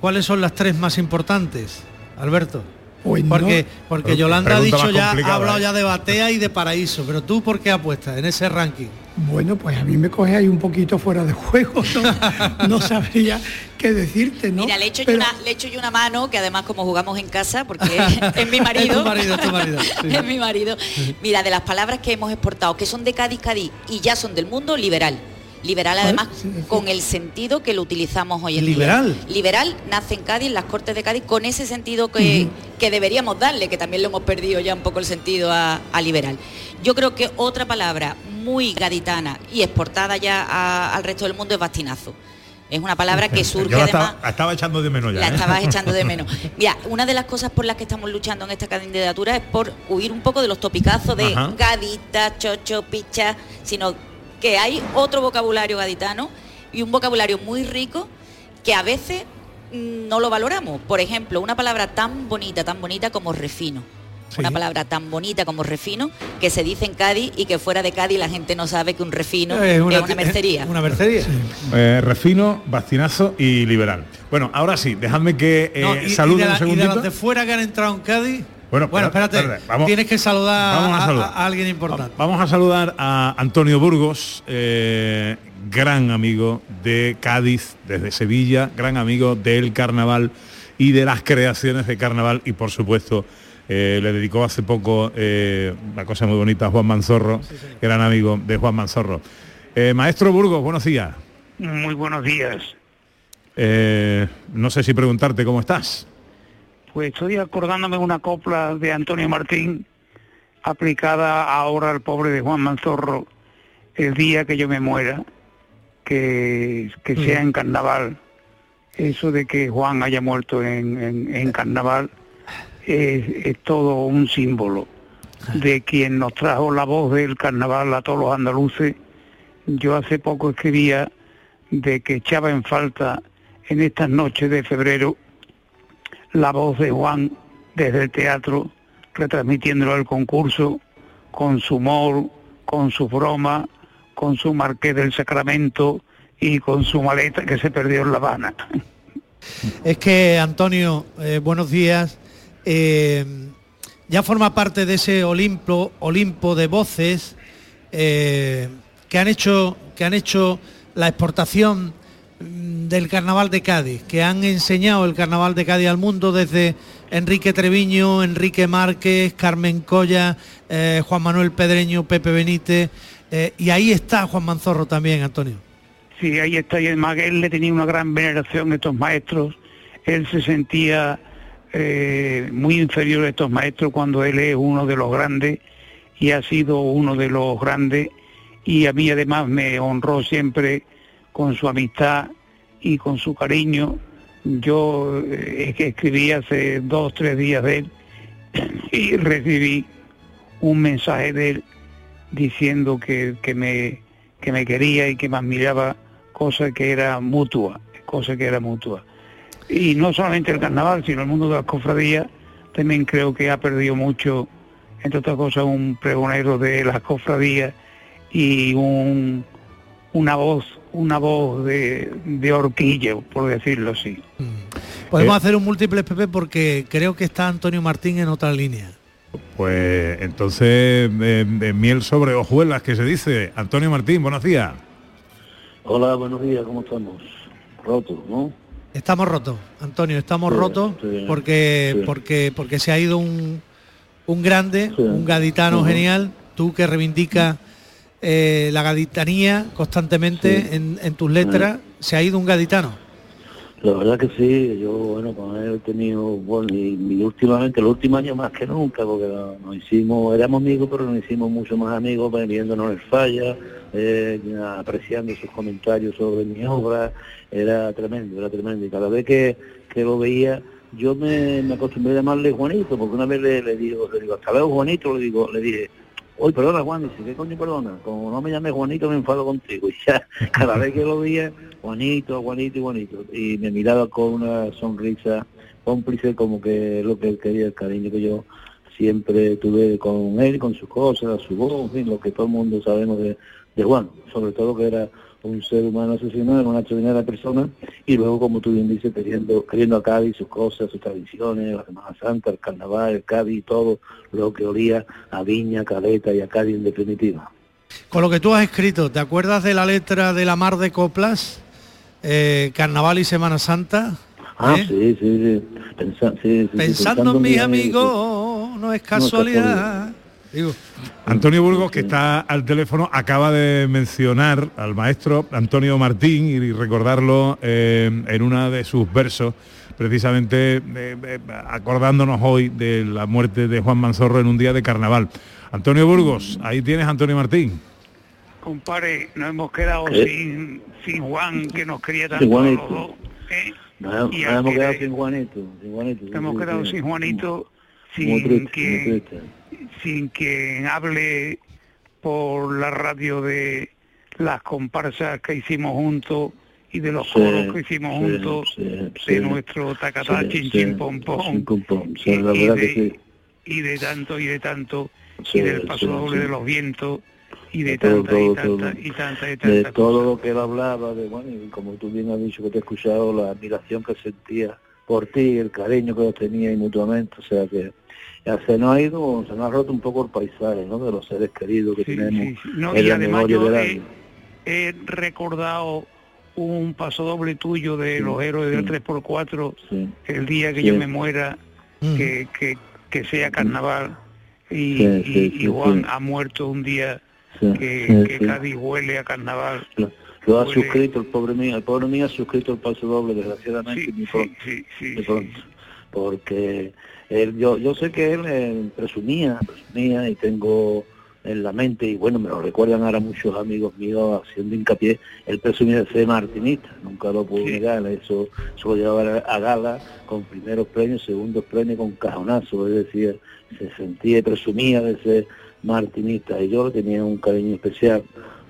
Speaker 5: ¿cuáles son las tres más importantes, Alberto?
Speaker 11: Pues
Speaker 5: porque porque Yolanda ha dicho ya, ha hablado ¿eh? ya de Batea y de Paraíso, pero tú por qué apuestas en ese ranking?
Speaker 11: Bueno, pues a mí me coge ahí un poquito fuera de juego, no, sabría qué decirte, ¿no?
Speaker 10: Mira, le echo, yo una, le echo yo una mano, que además como jugamos en casa, porque es, mi marido.
Speaker 5: es marido, tu marido.
Speaker 10: es mi marido. Mira, de las palabras que hemos exportado, que son de Cádiz, Cádiz y ya son del mundo, liberal Liberal además con el sentido que lo utilizamos hoy en
Speaker 5: liberal.
Speaker 10: día. Liberal nace en Cádiz, en las Cortes de Cádiz, con ese sentido que, deberíamos darle, que también lo hemos perdido ya un poco el sentido a, liberal. Yo creo que otra palabra muy gaditana y exportada ya al resto del mundo es bastinazo. Es una palabra que surge
Speaker 4: además. Estaba, echando de menos ya.
Speaker 10: La ¿eh? estabas echando de menos. Mira, una de las cosas por las que estamos luchando en esta candidatura es por huir un poco de los topicazos de gadita, chocho, picha, sino que hay otro vocabulario gaditano y un vocabulario muy rico que a veces mm, no lo valoramos. Por ejemplo, una palabra tan bonita, tan bonita como refino. una palabra tan bonita como refino, que se dice en Cádiz y que fuera de Cádiz la gente no sabe que un refino es una, mercería.
Speaker 5: Una mercería.
Speaker 4: Eh, refino, bastinazo y liberal. Bueno, ahora sí, dejadme que eh, salude un segundito.
Speaker 5: Y de, de fuera que han entrado en Cádiz. Bueno, bueno espérate, tienes que saludar, a, alguien importante.
Speaker 4: Vamos a saludar a Antonio Burgos, eh, gran amigo de Cádiz, desde Sevilla, gran amigo del carnaval y de las creaciones de carnaval y por supuesto eh, le dedicó hace poco eh, una cosa muy bonita a Juan Manzorro, gran amigo de Juan Manzorro. Eh, maestro Burgos, buenos días.
Speaker 12: Muy buenos días.
Speaker 4: no sé si preguntarte cómo estás.
Speaker 12: Pues estoy acordándome una copla de Antonio Martín aplicada ahora al pobre de Juan Manzorro el día que yo me muera, que, que sea en carnaval. Eso de que Juan haya muerto en, en carnaval es, todo un símbolo de quien nos trajo la voz del carnaval a todos los andaluces. Yo hace poco escribía de que echaba en falta en estas noches de febrero la voz de Juan desde el teatro, retransmitiéndolo al concurso, con su humor, con su broma, con su marqués del Sacramento y con su maleta que se perdió en La Habana.
Speaker 5: Es que, Antonio, eh, buenos días. Eh, ya forma parte de ese Olimpo, Olimpo de voces eh, que, han hecho, que han hecho la exportación del carnaval de Cádiz, que han enseñado el carnaval de Cádiz al mundo desde Enrique Treviño, Enrique Márquez, Carmen Colla, eh, Juan Manuel Pedreño, Pepe Benítez, y ahí está Juan Manzorro también, Antonio.
Speaker 12: Sí, ahí está, y además él le tenía una gran veneración a estos maestros, él se sentía eh, muy inferior a estos maestros cuando él es uno de los grandes y ha sido uno de los grandes y a mí además me honró siempre con su amistad y con su cariño. Yo eh, escribí hace dos, tres días de él y recibí un mensaje de él diciendo que, que, me, que me quería y que me admiraba, cosa que era mutua, cosa que era mutua. Y no solamente el carnaval, sino el mundo de las cofradías, también creo que ha perdido mucho, entre otras cosas, un pregonero de las cofradías y un, una voz, una voz de, de horquillo, por decirlo así.
Speaker 5: Mm. Podemos eh. hacer un múltiple PP porque creo que está Antonio Martín en otra línea.
Speaker 4: Pues entonces, de, miel sobre hojuelas, que se dice. Antonio Martín, buenos días.
Speaker 13: Hola, buenos días, ¿cómo estamos? Rotos, ¿no?
Speaker 5: Estamos rotos, Antonio, estamos rotos porque, porque, porque se ha ido un, un grande, un gaditano genial, tú que reivindicas eh, la gaditanía constantemente en, tus letras, se ha ido un gaditano.
Speaker 13: La verdad que sí, yo bueno, con él he tenido, bueno, y, últimamente, los últimos años más que nunca, porque nos hicimos, éramos amigos, pero nos hicimos mucho más amigos, viéndonos el falla, eh, apreciando sus comentarios sobre mi obra, era tremendo, era tremendo. Y cada vez que, lo veía, yo me, acostumbré a llamarle Juanito, porque una vez le, digo, le digo, hasta luego Juanito, le digo, le dije, Uy, perdona Juan, dice, ¿qué coño perdona? Como no me llame Juanito me enfado contigo. Y ya, cada vez que lo veía, Juanito, Juanito y Juanito. Y me miraba con una sonrisa cómplice como que lo que él quería, el cariño que yo siempre tuve con él, con sus cosas, su voz, en fin, lo que todo el mundo sabemos de, de Juan, sobre todo que era un ser humano asesinado, una extraordinaria persona, y luego, como tú bien dices, queriendo, queriendo a Cádiz sus cosas, sus tradiciones, la Semana Santa, el Carnaval, el Cádiz, todo lo que olía a Viña, Caleta y a Cádiz en definitiva.
Speaker 5: Con lo que tú has escrito, ¿te acuerdas de la letra de la Mar de Coplas? Eh, Carnaval y Semana Santa.
Speaker 13: Ah, ¿Eh? sí, sí,
Speaker 5: sí. pensando, en mis amigos, no es casualidad.
Speaker 4: Antonio Burgos, que está al teléfono, acaba de mencionar al maestro Antonio Martín y recordarlo eh, en una de sus versos, precisamente eh, eh, acordándonos hoy de la muerte de Juan Manzorro en un día de carnaval. Antonio Burgos, ahí tienes Antonio Martín.
Speaker 12: Compare, nos hemos quedado sin, Juan, que nos quería tanto a los dos.
Speaker 13: Nos, hemos quedado sin Juanito, Nos
Speaker 12: hemos quedado sin Juanito, sin que sin que hable por la radio de las comparsas que hicimos juntos y de los coros que hicimos juntos, de nuestro tacatá, chin chin pom pom, y de tanto y de tanto y del paso doble de los vientos y de
Speaker 13: todo,
Speaker 12: tanta y tanta
Speaker 13: todo.
Speaker 12: y tanta y
Speaker 13: de
Speaker 12: tanta
Speaker 13: todo lo que él hablaba, de bueno, y como tú bien has dicho que te he escuchado, la admiración que sentía por ti, el cariño que los tenía y mutuamente, o sea que ya se nos ha ido, se nos ha roto un poco el paisaje, ¿no? De los seres queridos que tenemos
Speaker 12: sí. No,
Speaker 13: en
Speaker 12: y
Speaker 13: la
Speaker 12: además yo
Speaker 13: del
Speaker 12: he, recordado un paso doble tuyo de los héroes del 3x4 el día que
Speaker 13: Sí.
Speaker 12: yo me muera que, que, que sea carnaval y,
Speaker 13: Sí,
Speaker 12: y-
Speaker 13: sí,
Speaker 12: y Juan
Speaker 13: sí.
Speaker 12: ha muerto un día
Speaker 13: Sí,
Speaker 12: que,
Speaker 13: sí,
Speaker 12: que
Speaker 13: sí.
Speaker 12: Cádiz huele a carnaval
Speaker 13: Lo, lo ha suscrito el pobre mío, el pobre mío ha suscrito el paso doble, desgraciadamente, muy pronto. muy pronto. Porque él, yo, yo sé que él eh, presumía, presumía y tengo en la mente, y bueno, me lo recuerdan ahora muchos amigos míos haciendo hincapié, él presumía de ser martinista, nunca lo puedo negar, eso, eso lo llevaba a gala con primeros premios, segundos premios, con cajonazo, es decir, se sentía y presumía de ser martinista, y yo tenía un cariño especial,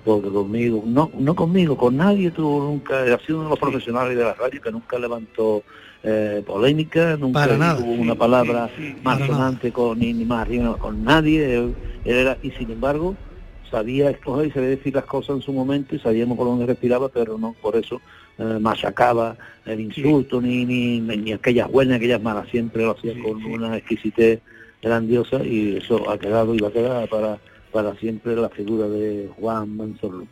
Speaker 13: porque conmigo, no, no conmigo, con nadie tuvo nunca, ha sido uno de los profesionales de la radio que nunca levantó eh, polémica, nunca
Speaker 5: Para nada.
Speaker 13: tuvo una palabra más sonante con ni, ni más arriba con nadie, él, él era, y sin embargo sabía escoger y sabía decir las cosas en su momento y sabíamos por dónde respiraba, pero no por eso eh, machacaba el insulto, ni, ni, ni aquellas buenas aquellas malas, siempre lo hacía con una exquisitez grandiosa y eso ha quedado y va a quedar para, para siempre la figura de Juan Manzorro.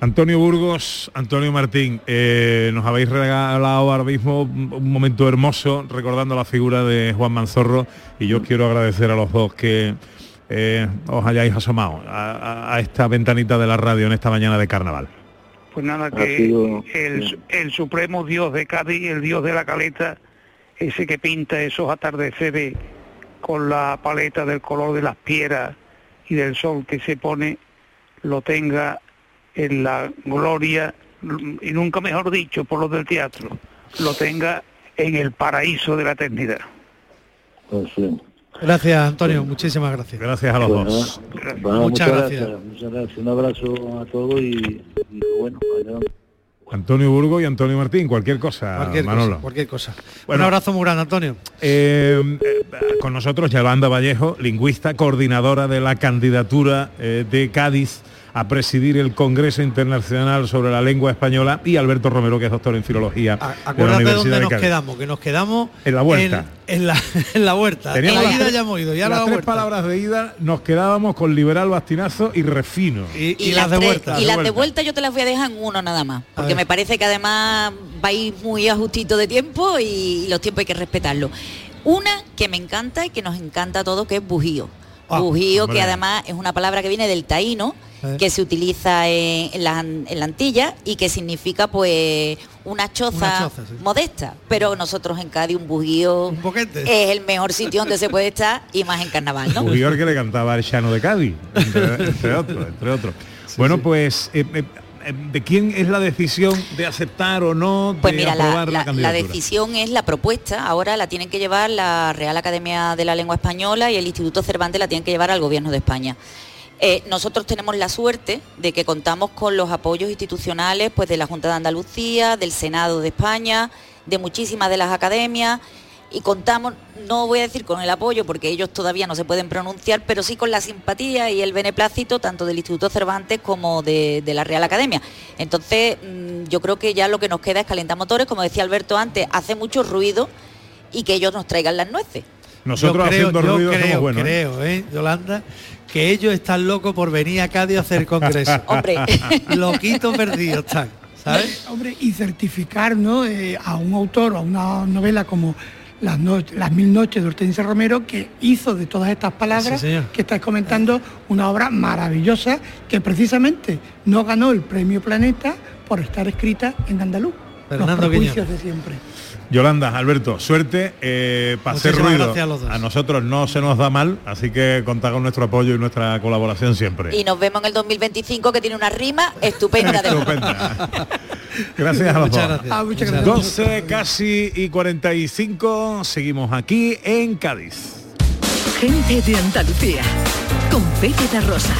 Speaker 4: Antonio Burgos, Antonio Martín, eh, nos habéis regalado ahora mismo un un momento hermoso recordando la figura de Juan Manzorro y yo quiero agradecer a los dos que eh, os hayáis asomado a, a- esta ventanita de la radio en esta mañana de carnaval.
Speaker 12: Pues nada, que
Speaker 13: sido-
Speaker 12: el, el supremo dios de Cádiz, el dios de la caleta, ese que pinta esos atardeceres con la paleta del color de las piedras y del sol que se pone, lo tenga en la gloria, y nunca mejor dicho, por los del teatro, lo tenga en el paraíso de la eternidad.
Speaker 13: Pues sí.
Speaker 5: Gracias, Antonio, muchísimas gracias.
Speaker 4: Gracias a los
Speaker 13: Bueno,
Speaker 4: dos.
Speaker 13: bueno,
Speaker 5: Muchas
Speaker 13: muchas
Speaker 5: gracias.
Speaker 13: gracias. Muchas gracias. Un abrazo a todos y, y bueno.
Speaker 4: Antonio Burgos y Antonio Martín, cualquier cosa,
Speaker 5: Cualquier
Speaker 4: Manolo.
Speaker 5: cosa, cualquier cosa.
Speaker 4: Bueno.
Speaker 5: Un abrazo muy grande, Antonio.
Speaker 4: Eh, eh, con nosotros Yolanda Vallejo, lingüista, coordinadora de la candidatura eh, de Cádiz a presidir el Congreso Internacional sobre la Lengua Española y Alberto Romero, que es doctor en Filología de la
Speaker 5: Acuérdate
Speaker 4: Universidad
Speaker 5: dónde
Speaker 4: de
Speaker 5: nos quedamos, que nos quedamos
Speaker 4: En la vuelta.
Speaker 5: En, en la, en la huerta.
Speaker 4: Teníamos
Speaker 5: en la ida ya hemos ido, ya
Speaker 4: las
Speaker 5: la
Speaker 4: tres
Speaker 5: vuelta.
Speaker 4: palabras de ida nos quedábamos con liberal, bastinazo y refino.
Speaker 5: Y,
Speaker 10: Y, las, tres- y las de vuelta yo te las voy a dejar en uno nada más, porque me parece que además vais muy a justito de tiempo y los tiempos hay que respetarlo. Una que me encanta y que nos encanta a todos, que es bujío.
Speaker 5: Ah,
Speaker 10: bujío,
Speaker 5: hombre.
Speaker 10: que además es una palabra que viene del taíno,
Speaker 5: Eh.
Speaker 10: que se utiliza en, en la, en la Antilla y que significa pues una choza,
Speaker 5: Una choza, sí.
Speaker 10: modesta. Pero nosotros en Cádiz un bujío es el mejor sitio donde se puede estar y más en carnaval, ¿no?
Speaker 4: Bujior que le cantaba el Llano de Cádiz, entre, entre otros, entre otros. bueno, pues, eh, eh, ¿de quién es la decisión de aceptar o no
Speaker 10: Pues mira, la,
Speaker 4: aprobar la,
Speaker 10: la- la
Speaker 4: candidatura?
Speaker 10: decisión es la propuesta, ahora la tienen que llevar la Real Academia de la Lengua Española y el Instituto Cervantes la tienen que llevar al Gobierno de España. Eh, nosotros tenemos la suerte de que contamos con los apoyos institucionales pues, de la Junta de Andalucía, del Senado de España, de muchísimas de las academias y contamos, no voy a decir con el apoyo porque ellos todavía no se pueden pronunciar, pero sí con la simpatía y el beneplácito tanto del Instituto Cervantes como de, de la Real Academia. Entonces, mm, yo creo que ya lo que nos queda es calentar motores, como decía Alberto antes, hace mucho ruido y que ellos nos traigan las nueces.
Speaker 4: Nosotros
Speaker 5: yo creo,
Speaker 4: haciendo
Speaker 5: yo
Speaker 4: ruido
Speaker 5: creo,
Speaker 4: somos buenos. ¿eh?
Speaker 5: creo, ¿eh, Yolanda, que ellos están locos por venir a Cádiz a hacer congreso.
Speaker 10: Hombre.
Speaker 5: Loquitos perdidos están, ¿sabes?
Speaker 11: Hombre, y certificar ¿no? Eh, a un autor o a una novela como las, no- las Mil Noches de Hortensia Romero, que hizo de todas estas palabras
Speaker 5: Sí,
Speaker 11: que estáis comentando una obra maravillosa que precisamente no ganó el premio Planeta por estar escrita en andaluz.
Speaker 5: Fernando
Speaker 11: Los prejuicios de siempre.
Speaker 4: Yolanda, Alberto, suerte eh, para hacer ruido.
Speaker 5: gracias a los dos.
Speaker 4: A nosotros no se nos da mal, así que contad con nuestro apoyo y nuestra colaboración siempre.
Speaker 10: Y nos vemos en el 2025 que tiene una rima estupenda. de-
Speaker 4: Estupenda. Gracias a los
Speaker 5: Muchas
Speaker 4: dos.
Speaker 5: gracias.
Speaker 11: Ah, muchas gracias.
Speaker 4: 12 casi y 45, seguimos aquí en Cádiz.
Speaker 2: Gente de Andalucía. Con Pepe Rosa.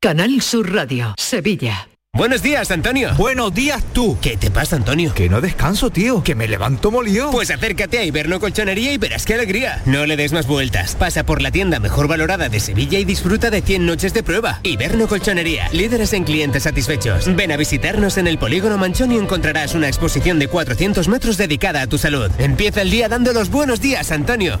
Speaker 2: Canal Sur Radio, Sevilla.
Speaker 14: Buenos días, Antonio.
Speaker 15: Buenos días tú.
Speaker 14: ¿Qué te pasa, Antonio?
Speaker 15: Que no descanso, tío. Que me levanto molido.
Speaker 14: Pues acércate a Iberno Colchonería y verás qué alegría. No le des más vueltas. Pasa por la tienda mejor valorada de Sevilla y disfruta de 100 noches de prueba. Iberno Colchonería. Líderes en clientes satisfechos. Ven a visitarnos en el Polígono Manchón y encontrarás una exposición de 400 metros dedicada a tu salud. Empieza el día dando los buenos días, Antonio.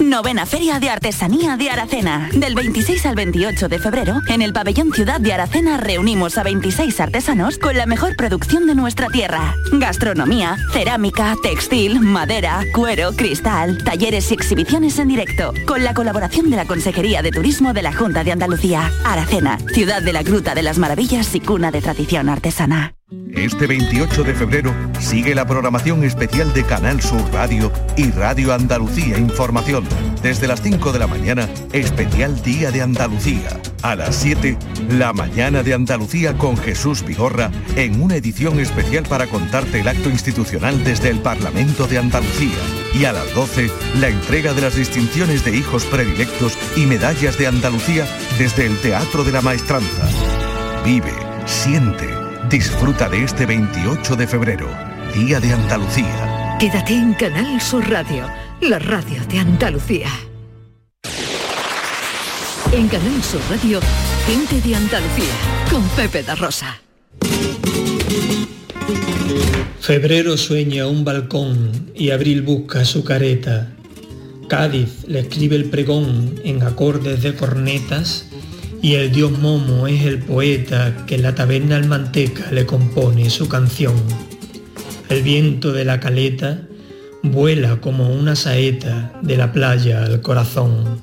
Speaker 16: Novena Feria de Artesanía de Aracena. Del 26 al 28 de febrero, en el pabellón Ciudad de Aracena reunimos a 26 artesanos con la mejor producción de nuestra tierra. Gastronomía, cerámica, textil, madera, cuero, cristal, talleres y exhibiciones en directo. Con la colaboración de la Consejería de Turismo de la Junta de Andalucía. Aracena, ciudad de la Gruta de las Maravillas y cuna de tradición artesana.
Speaker 17: Este 28 de febrero sigue la programación especial de Canal Sur Radio y Radio Andalucía Información. Desde las 5 de la mañana, especial Día de Andalucía. A las 7, la mañana de Andalucía con Jesús Vigorra en una edición especial para contarte el acto institucional desde el Parlamento de Andalucía. Y a las 12, la entrega de las distinciones de hijos predilectos y medallas de Andalucía desde el Teatro de la Maestranza. Vive, siente, disfruta de este 28 de febrero, Día de Andalucía.
Speaker 2: Quédate en Canal Sur Radio, la radio de Andalucía. En Canal Sur Radio, gente de Andalucía, con Pepe da Rosa.
Speaker 12: Febrero sueña un balcón y abril busca su careta. Cádiz le escribe el pregón en acordes de cornetas y el dios Momo es el poeta que en la taberna almanteca le compone su canción. El viento de la caleta vuela como una saeta de la playa al corazón.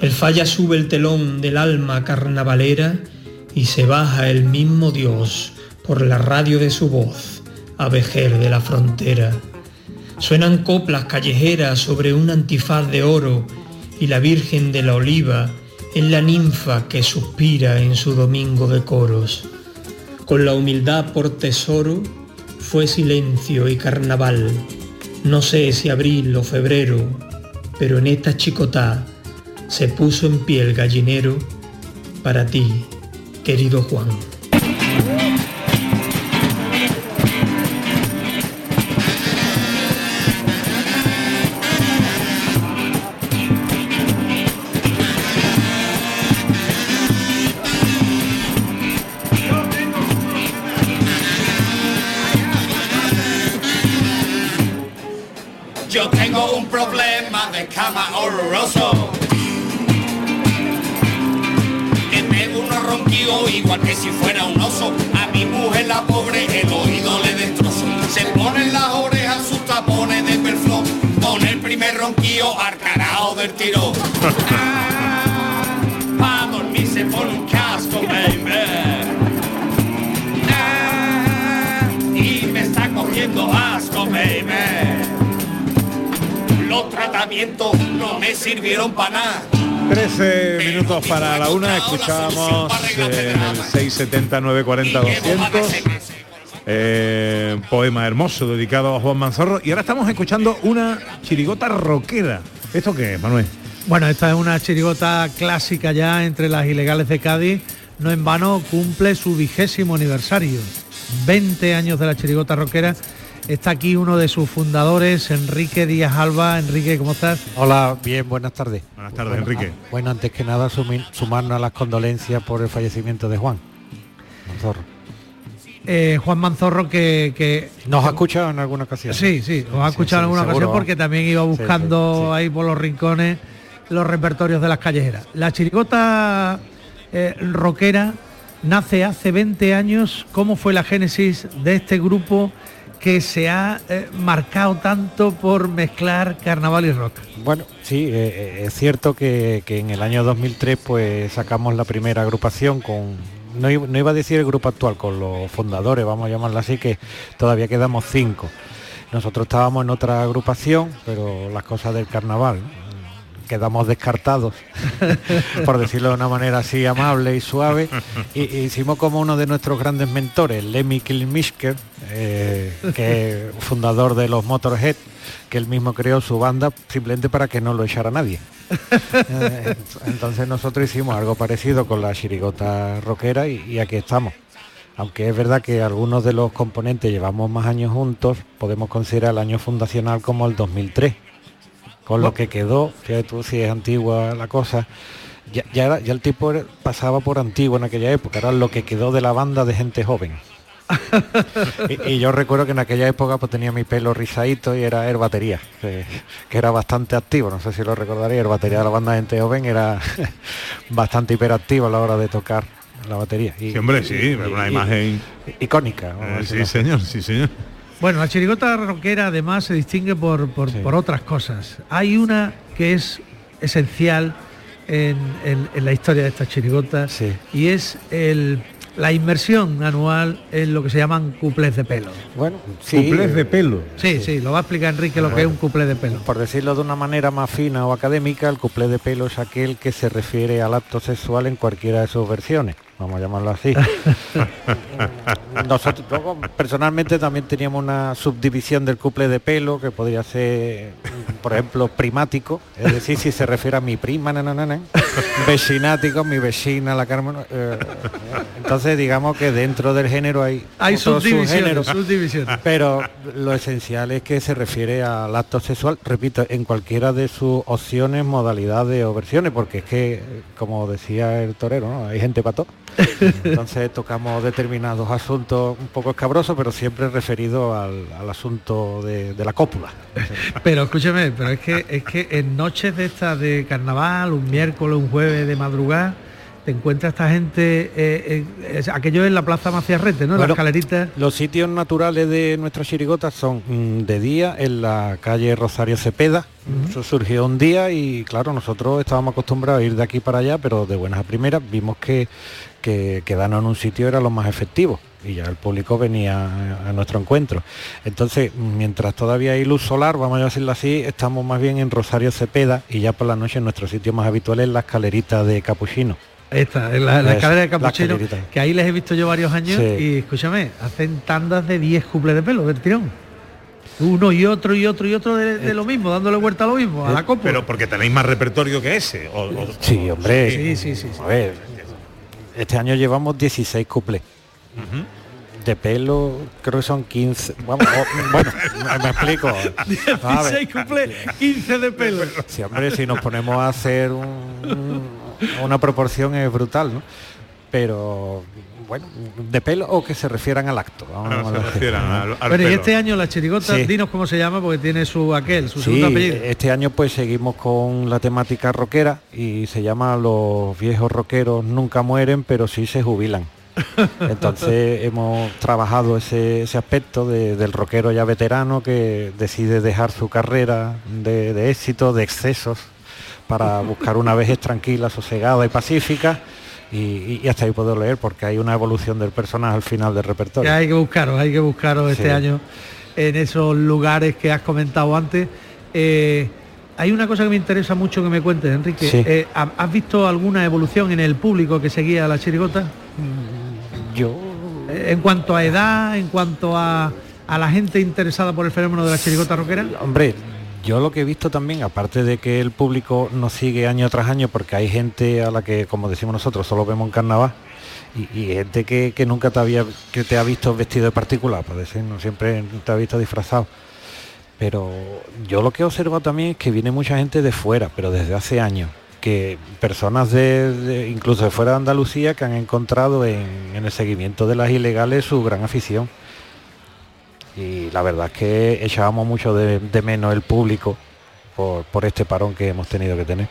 Speaker 12: El falla sube el telón del alma carnavalera y se baja el mismo Dios por la radio de su voz a vejer de la frontera. Suenan coplas callejeras sobre un antifaz de oro y la Virgen de la Oliva es la ninfa que suspira en su domingo de coros. Con la humildad por tesoro fue silencio y carnaval. No sé si abril o febrero, pero en esta chicotá se puso en pie el gallinero para ti, querido Juan.
Speaker 3: Tiro. Ah, pa' dormir se pone un casco, baby. Ah, y me está cogiendo asco, baby. Los tratamientos no me sirvieron para nada.
Speaker 4: 13 minutos para la una, escuchábamos en el 670 940 200 eh, poema hermoso dedicado a Juan Manzorro y ahora estamos escuchando una chirigota rockera. ¿Esto qué es, Manuel?
Speaker 5: Bueno, esta es una chirigota clásica ya entre las ilegales de Cádiz. No en vano cumple su vigésimo aniversario. 20 años de la chirigota rockera. Está aquí uno de sus fundadores, Enrique Díaz Alba. Enrique, ¿cómo estás?
Speaker 18: Hola, bien, buenas tardes.
Speaker 4: Buenas tardes,
Speaker 18: Bueno,
Speaker 4: Enrique.
Speaker 18: Bueno, antes que nada, sumi- sumarnos a las condolencias por el fallecimiento de Juan Manzorro.
Speaker 5: Eh, Juan Manzorro que, que...
Speaker 18: ¿Nos ha escuchado en alguna ocasión?
Speaker 5: Sí, sí, ha
Speaker 18: Sí,
Speaker 5: escuchado en alguna
Speaker 18: seguro,
Speaker 5: ocasión porque también iba buscando ahí por los rincones los repertorios de las callejeras. La chirigota eh, rockera nace hace 20 años. ¿Cómo fue la génesis de este grupo que se ha eh, marcado tanto por mezclar carnaval y rock?
Speaker 18: Bueno, sí, eh, es cierto que, que en el año 2003 pues sacamos la primera agrupación con, no, no iba a decir el grupo actual, con los fundadores, vamos a llamarlo así, que todavía quedamos cinco. Nosotros estábamos en otra agrupación, pero las cosas del carnaval, quedamos descartados, por decirlo de una manera así amable y suave, y, hicimos como uno de nuestros grandes mentores, Lemmy Kilmisker, eh, que fundador de los Motorhead, que él mismo creó su banda simplemente para que no lo echara nadie. Eh, Entonces nosotros hicimos algo parecido con la chirigota rockera y, y aquí estamos. Aunque es verdad que algunos de los componentes llevamos más años juntos, podemos considerar el año fundacional como el 2003. Con lo que quedó, fíjate tú si es antigua la cosa, ya, ya, era- ya el tipo era- pasaba por antiguo en aquella época, era lo que quedó de la banda de gente joven. y, y yo recuerdo que en aquella época pues tenía mi pelo rizadito y era el batería, que, que era bastante activo, no sé si lo recordaría, el batería de la banda de gente joven era bastante hiperactivo a la hora de tocar la batería. Y,
Speaker 4: Sí, hombre, sí,
Speaker 18: y-
Speaker 4: una
Speaker 18: y-
Speaker 4: imagen
Speaker 18: icónica.
Speaker 4: Eh, sí, señor, sí, señor.
Speaker 5: Bueno, la chirigota rockera además se distingue por, por- por otras cosas. Hay una que es esencial en, en- en la historia de estas chirigotas y es el, la inmersión anual en lo que se llaman cuplés de pelo.
Speaker 18: Bueno, sí.
Speaker 4: Cuplés de pelo.
Speaker 5: Sí, sí, lo va a explicar Enrique lo que es un cuplé de pelo.
Speaker 18: Por decirlo de una manera más fina o académica, el cuplé de pelo es aquel que se refiere al acto sexual en cualquiera de sus versiones, vamos a llamarlo así. Nosotros luego, personalmente también teníamos una subdivisión del cuplé de pelo que podría ser, por ejemplo, primático, es decir, si se refiere a mi prima, na, na, na, na, vecinático, mi vecina, la Carmen. eh, entonces digamos que dentro del género hay,
Speaker 5: Hay subdivisiones.
Speaker 18: Pero lo esencial es que se refiere al acto sexual, repito, en cualquiera de sus opciones, modalidades o versiones, porque es que, como decía el torero, ¿no? hay gente para todo. Entonces tocamos determinados asuntos un poco escabrosos, pero siempre referidos al, asunto de, de la cópula.
Speaker 5: Pero escúcheme, pero es que es que en noches de estas de carnaval, un miércoles, un jueves de madrugada, te encuentra esta gente, eh, eh, aquello es la Plaza Maciarrete, ¿no?
Speaker 18: Bueno,
Speaker 5: Las escaleritas.
Speaker 18: Los sitios naturales de nuestras chirigotas son mm, de día en la calle Rosario Cepeda. Eso surgió un día y claro, nosotros estábamos acostumbrados a ir de aquí para allá, pero de buenas a primeras vimos que, que quedarnos en un sitio era lo más efectivo y ya el público venía a, a nuestro encuentro. Entonces, mientras todavía hay luz solar, vamos a decirlo así, estamos más bien en Rosario Cepeda y ya por la noche nuestro sitio más habitual es la escalerita de Capuchino.
Speaker 5: Esta, la, la
Speaker 18: Es,
Speaker 5: escalera de Capuchino, que ahí les he visto yo varios años
Speaker 18: Sí.
Speaker 5: y escúchame, hacen tandas de 10 cuplés de pelo del tirón. Uno y otro y otro y otro de, de lo mismo, dándole vuelta a lo mismo, a la cópula.
Speaker 4: Pero porque tenéis más repertorio que ese. o- o-
Speaker 18: Sí, hombre.
Speaker 5: Sí, sí, sí, sí.
Speaker 18: A ver, este año llevamos 16 cuplés. De pelo, creo que son 15. Vamos, o- bueno, me, me explico. A ver,
Speaker 5: 16 cuplés, 15 de pelo.
Speaker 18: Sí, hombre, si nos ponemos a hacer un- una proporción es brutal, ¿no? Pero, bueno, de pelo o que se refieran al acto. vamos a
Speaker 4: se
Speaker 18: llamarlo así.
Speaker 4: refieran al- al
Speaker 5: Pero y este año la chirigota,
Speaker 18: Sí.
Speaker 5: dinos cómo se llama, porque tiene su aquel, su
Speaker 18: Sí,
Speaker 5: segundo apellido.
Speaker 18: este año pues seguimos con la temática rockera y se llama Los viejos rockeros nunca mueren, pero sí se jubilan. Entonces hemos trabajado ese, ese aspecto de- del rockero ya veterano que decide dejar su carrera de, de éxito, de excesos, para buscar una vejez tranquila, sosegada y pacífica. Y, y hasta ahí puedo leer porque hay una evolución del personaje al final del repertorio.
Speaker 5: Hay que buscaros, hay que buscaros este año en esos lugares que has comentado antes. Eh, hay una cosa que me interesa mucho que me cuentes, Enrique.
Speaker 18: Sí.
Speaker 5: Eh, ¿ha- ¿Has visto alguna evolución en el público que seguía a la chirigota?
Speaker 18: Yo...
Speaker 5: Eh, En cuanto a edad, en cuanto a, a la gente interesada por el fenómeno de la chirigota rockera.
Speaker 18: Hombre, yo lo que he visto también, aparte de que el público nos sigue año tras año, porque hay gente a la que, como decimos nosotros, solo vemos en carnaval, y, gente que, nunca te había que te ha visto vestido de particular, por decir, no siempre te ha visto disfrazado. Pero yo lo que he observado también es que viene mucha gente de fuera, pero desde hace años, que personas de, incluso de fuera de Andalucía que han encontrado en, en el seguimiento de las ilegales su gran afición y la verdad es que echábamos mucho de, de menos el público por, por este parón que hemos tenido que tener.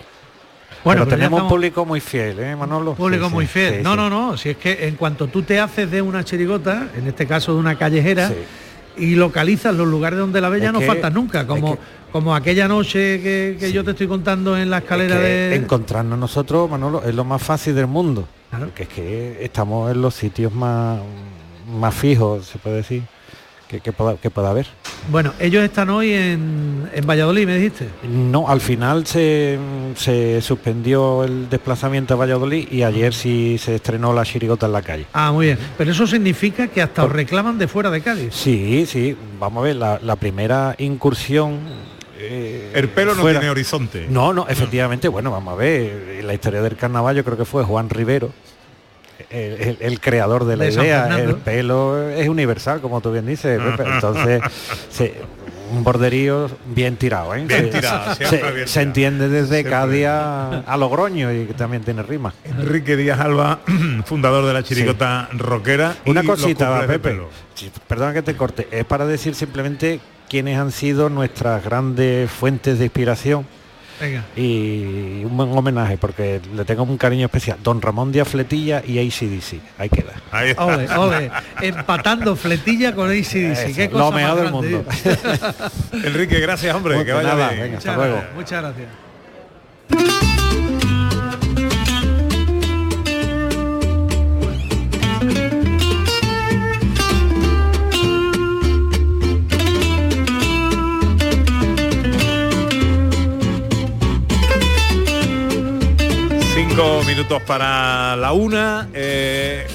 Speaker 5: Bueno,
Speaker 18: pero
Speaker 5: pero ya
Speaker 18: tenemos
Speaker 5: estamos-
Speaker 18: público muy fiel, ¿eh, Manolo?
Speaker 5: Público
Speaker 18: Sí,
Speaker 5: muy fiel.
Speaker 18: sí,
Speaker 5: no,
Speaker 18: sí.
Speaker 5: no, no. Si es que en cuanto tú te haces de una chirigota, en este caso de una callejera, y localizas los lugares donde la ya
Speaker 18: Es
Speaker 5: no
Speaker 18: que-
Speaker 5: nunca. Como, como aquella noche que, que yo te estoy contando en la escalera
Speaker 18: que
Speaker 5: de.
Speaker 18: encontrarnos nosotros, Manolo, es lo más fácil del mundo. Porque es que estamos en los sitios más, más fijos, se puede decir. Que, que pueda, que pueda haber.
Speaker 5: Bueno, ellos están hoy en, en Valladolid, me dijiste.
Speaker 18: No, al final se, se suspendió el desplazamiento a Valladolid y ayer sí se estrenó la chirigota en la calle.
Speaker 5: Ah, muy bien. Pero eso significa que hasta os reclaman de fuera de Cádiz.
Speaker 18: Sí, sí, vamos a ver, la, la primera incursión... eh,
Speaker 4: El pelo no
Speaker 18: fuera-
Speaker 4: tiene horizonte.
Speaker 18: No, no, efectivamente, bueno, vamos a ver, la historia del carnaval yo creo que fue Juan Rivero, el, el- el creador de la
Speaker 5: De
Speaker 18: idea, el pelo es universal, como tú bien dices, Pepe. entonces se- un borderío bien tirado, ¿eh?
Speaker 4: Bien
Speaker 18: Se-
Speaker 4: tirado,
Speaker 18: se,
Speaker 4: siempre bien
Speaker 18: se
Speaker 4: tirado.
Speaker 18: entiende desde
Speaker 4: Siempre
Speaker 18: a, a Logroño y que también tiene rima.
Speaker 4: Enrique Díaz Alba, fundador de la chirigota rockera. y
Speaker 18: Una cosita, Pepe. Sí, Perdona que te corte. Es para decir simplemente quiénes han sido nuestras grandes fuentes de inspiración
Speaker 5: Venga.
Speaker 18: y un buen homenaje porque le tengo un cariño especial. Don Ramón Díaz Fletilla y ACDC. Ahí queda.
Speaker 5: Ole, ole. Empatando fletilla con ACDC.
Speaker 18: Eso,
Speaker 5: Qué
Speaker 18: lo
Speaker 5: cosa más
Speaker 18: mejor del mundo.
Speaker 4: Enrique, gracias, hombre.
Speaker 18: Pues
Speaker 4: que vaya
Speaker 18: nada,
Speaker 4: bien.
Speaker 18: venga, hasta luego.
Speaker 5: gracias, Muchas gracias.
Speaker 4: Cinco minutos para la una. eh,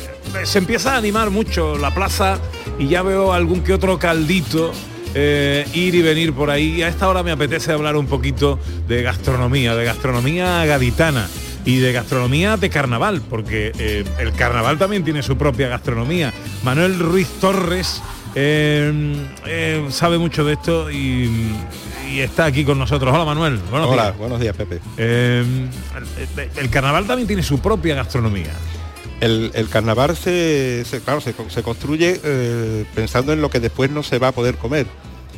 Speaker 4: se empieza a animar mucho la plaza y ya veo algún que otro caldito eh, ir y venir por ahí. A esta hora me apetece hablar un poquito de gastronomía, de gastronomía gaditana y de gastronomía de carnaval, porque eh, el carnaval también tiene su propia gastronomía. Manuel Ruiz Torres sabe mucho de esto y, y está aquí con nosotros. Hola Manuel. Buenos
Speaker 19: Hola,
Speaker 4: días.
Speaker 19: buenos días, Pepe.
Speaker 4: Eh, el, el carnaval también tiene su propia gastronomía.
Speaker 19: El, el carnaval se, se- claro, se, se construye eh, pensando en lo que después no se va a poder comer.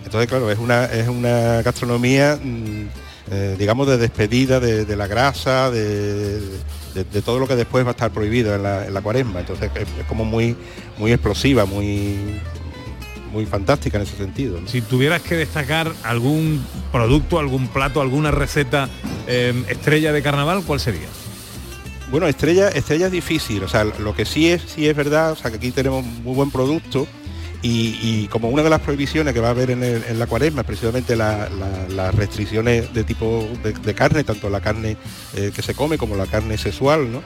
Speaker 19: Entonces, claro, es una, es una gastronomía, mm, eh, digamos, de despedida de, de la grasa, de, de- de todo lo que después va a estar prohibido en la, en la cuaresma. Entonces, es, es como muy, muy explosiva, muy, muy fantástica en ese sentido. ¿no?
Speaker 4: Si tuvieras que destacar algún producto, algún plato, alguna receta eh, estrella de carnaval, ¿cuál sería?
Speaker 19: Bueno, estrella, estrella es difícil, o sea, lo que sí es, sí es verdad, o sea, que aquí tenemos muy buen producto y, y como una de las prohibiciones que va a haber en, el- en la cuaresma, es precisamente la- la- las restricciones de tipo de, de carne, tanto la carne eh, que se come como la carne sexual, ¿no?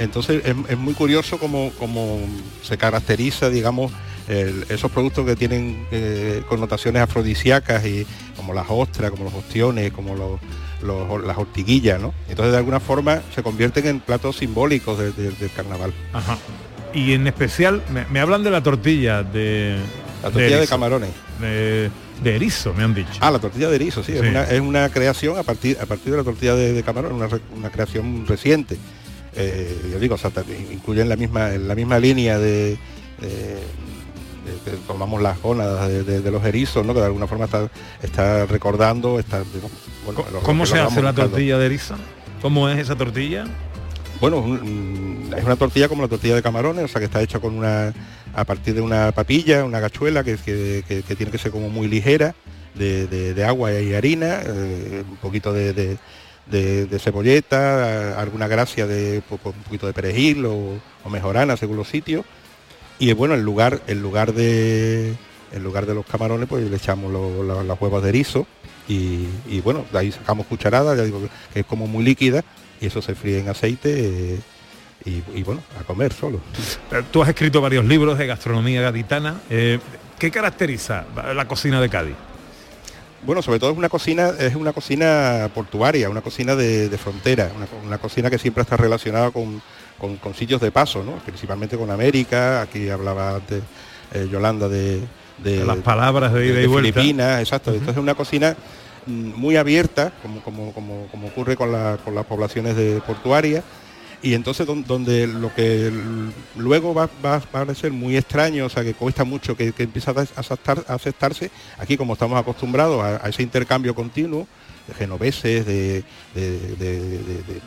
Speaker 19: Entonces es, es muy curioso cómo, cómo se caracteriza, digamos, el- esos productos que tienen eh, connotaciones afrodisíacas y como las ostras, como los ostiones, como los, los- las ortiguillas, ¿no? Entonces de alguna forma se convierten en platos simbólicos de- de- del carnaval.
Speaker 4: Ajá. Y en especial, me, me hablan de la tortilla de...
Speaker 19: La tortilla de camarones.
Speaker 4: De, erizo, me han dicho.
Speaker 19: Ah, la tortilla de erizo, sí,
Speaker 4: Sí.
Speaker 19: Es, una, es una creación a partir, a partir de la tortilla de, camarón, una, re- una creación reciente. Eh, yo digo, o sea, ta- incluyen la misma, en la misma línea de, de- tomamos las gónadas de, de- de los erizos, ¿no? que de alguna forma está, está recordando, está, bueno, lo
Speaker 4: ¿Cómo se hace la
Speaker 19: buscando.
Speaker 4: tortilla de erizo? ¿Cómo es esa tortilla?
Speaker 19: Bueno, es una tortilla como la tortilla de camarones, o sea que está hecha con una a partir de una papilla, una gachuela que, que- que- que tiene que ser como muy ligera, de, de- de agua y harina, eh, un poquito de, de- cebolleta, alguna gracia de un poquito de perejil o, o mejorana según los sitios. Y bueno, en lugar, en lugar de en lugar de los camarones, pues le echamos lo- la- las huevas de erizo y, y bueno, de ahí sacamos cucharadas, ya digo que es como muy líquida y eso se fríe en aceite eh, y, y, bueno, a comer solo.
Speaker 4: Eh, Tú has escrito varios libros de gastronomía gaditana. Eh, ¿Qué caracteriza la cocina de Cádiz?
Speaker 19: Bueno, sobre todo es una cocina, es una cocina portuaria, una cocina de, de frontera, una cocina que siempre está relacionada con, con- con sitios de paso, ¿no? principalmente con América, aquí hablaba antes eh, Yolanda de, de-
Speaker 4: De las palabras de ida y vuelta.
Speaker 19: Filipinas, exacto. Entonces es una cocina mm, muy abierta, como, como, como, como ocurre con, la- con las poblaciones de portuarias, y entonces don- donde lo que luego va, va- va a ser muy extraño, o sea que cuesta mucho que, que empiece a aceptar- a aceptarse, aquí como estamos acostumbrados a, a ese intercambio continuo, de genoveses, de,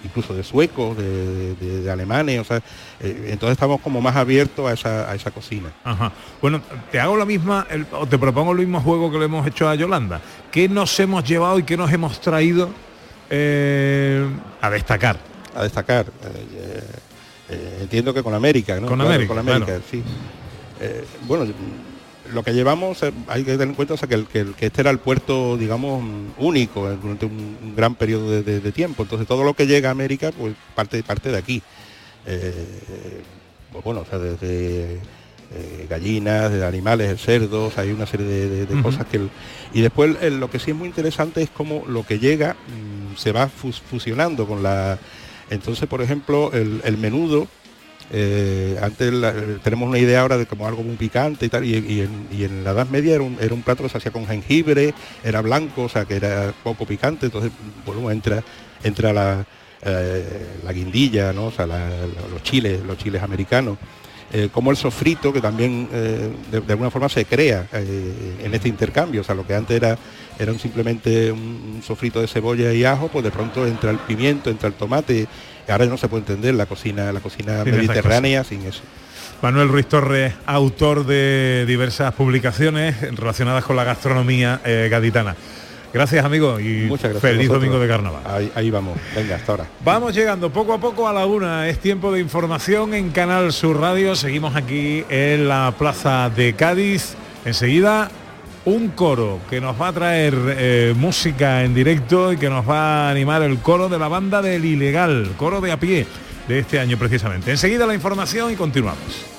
Speaker 19: incluso de suecos, de, alemanes, o sea, eh, entonces estamos como más abiertos a esa, a esa cocina.
Speaker 4: Ajá. Bueno, te hago la misma, el- o te propongo el mismo juego que le hemos hecho a Yolanda. ¿Qué nos hemos llevado y qué nos hemos traído eh, a destacar?
Speaker 19: a destacar. Eh, entiendo que con América, ¿no?
Speaker 4: Con
Speaker 19: Claro,
Speaker 4: América,
Speaker 19: Con América,
Speaker 4: claro.
Speaker 19: sí. Bueno, lo que llevamos, eh, hay que tener en cuenta o sea, que, el- que el- que este era el puerto, digamos, único eh, durante un, un gran periodo de, de- de tiempo. Entonces todo lo que llega a América, pues parte, parte de aquí. Eh, pues bueno, o sea, desde eh, gallinas, de animales, cerdos, hay una serie de, cosas que... el- y después lo que sí es muy interesante es cómo lo que llega mm, se va fus- fusionando con la... Entonces, por ejemplo, el, el menudo, eh, antes tenemos una idea ahora de como algo muy picante y tal, y, en, la Edad Media era un, plato que se hacía con jengibre, era blanco, o sea que era poco picante, entonces bueno, entra, entra la, eh, la guindilla. O sea, los chiles, los chiles americanos. Eh, como el sofrito que también de, alguna forma se crea en este intercambio, o sea, lo que antes era, era simplemente un, sofrito de cebolla y ajo, pues de pronto entra el pimiento, entra el tomate, ahora no se puede entender la cocina, la cocina
Speaker 4: Sin
Speaker 19: mediterránea sin eso.
Speaker 4: Manuel Ruiz Torres, autor de diversas publicaciones relacionadas con la gastronomía eh, gaditana. Gracias, amigo, y
Speaker 19: Muchas gracias.
Speaker 4: feliz domingo de carnaval.
Speaker 19: Ahí, ahí vamos, venga, hasta ahora.
Speaker 4: Vamos llegando poco a poco a la una. Es tiempo de información en Canal Sur Radio. Seguimos aquí en la plaza de Cádiz. Enseguida un coro que nos va a traer eh, música en directo y que nos va a animar el coro de la banda del Ilegal, coro de a pie de este año precisamente. Enseguida la información y continuamos.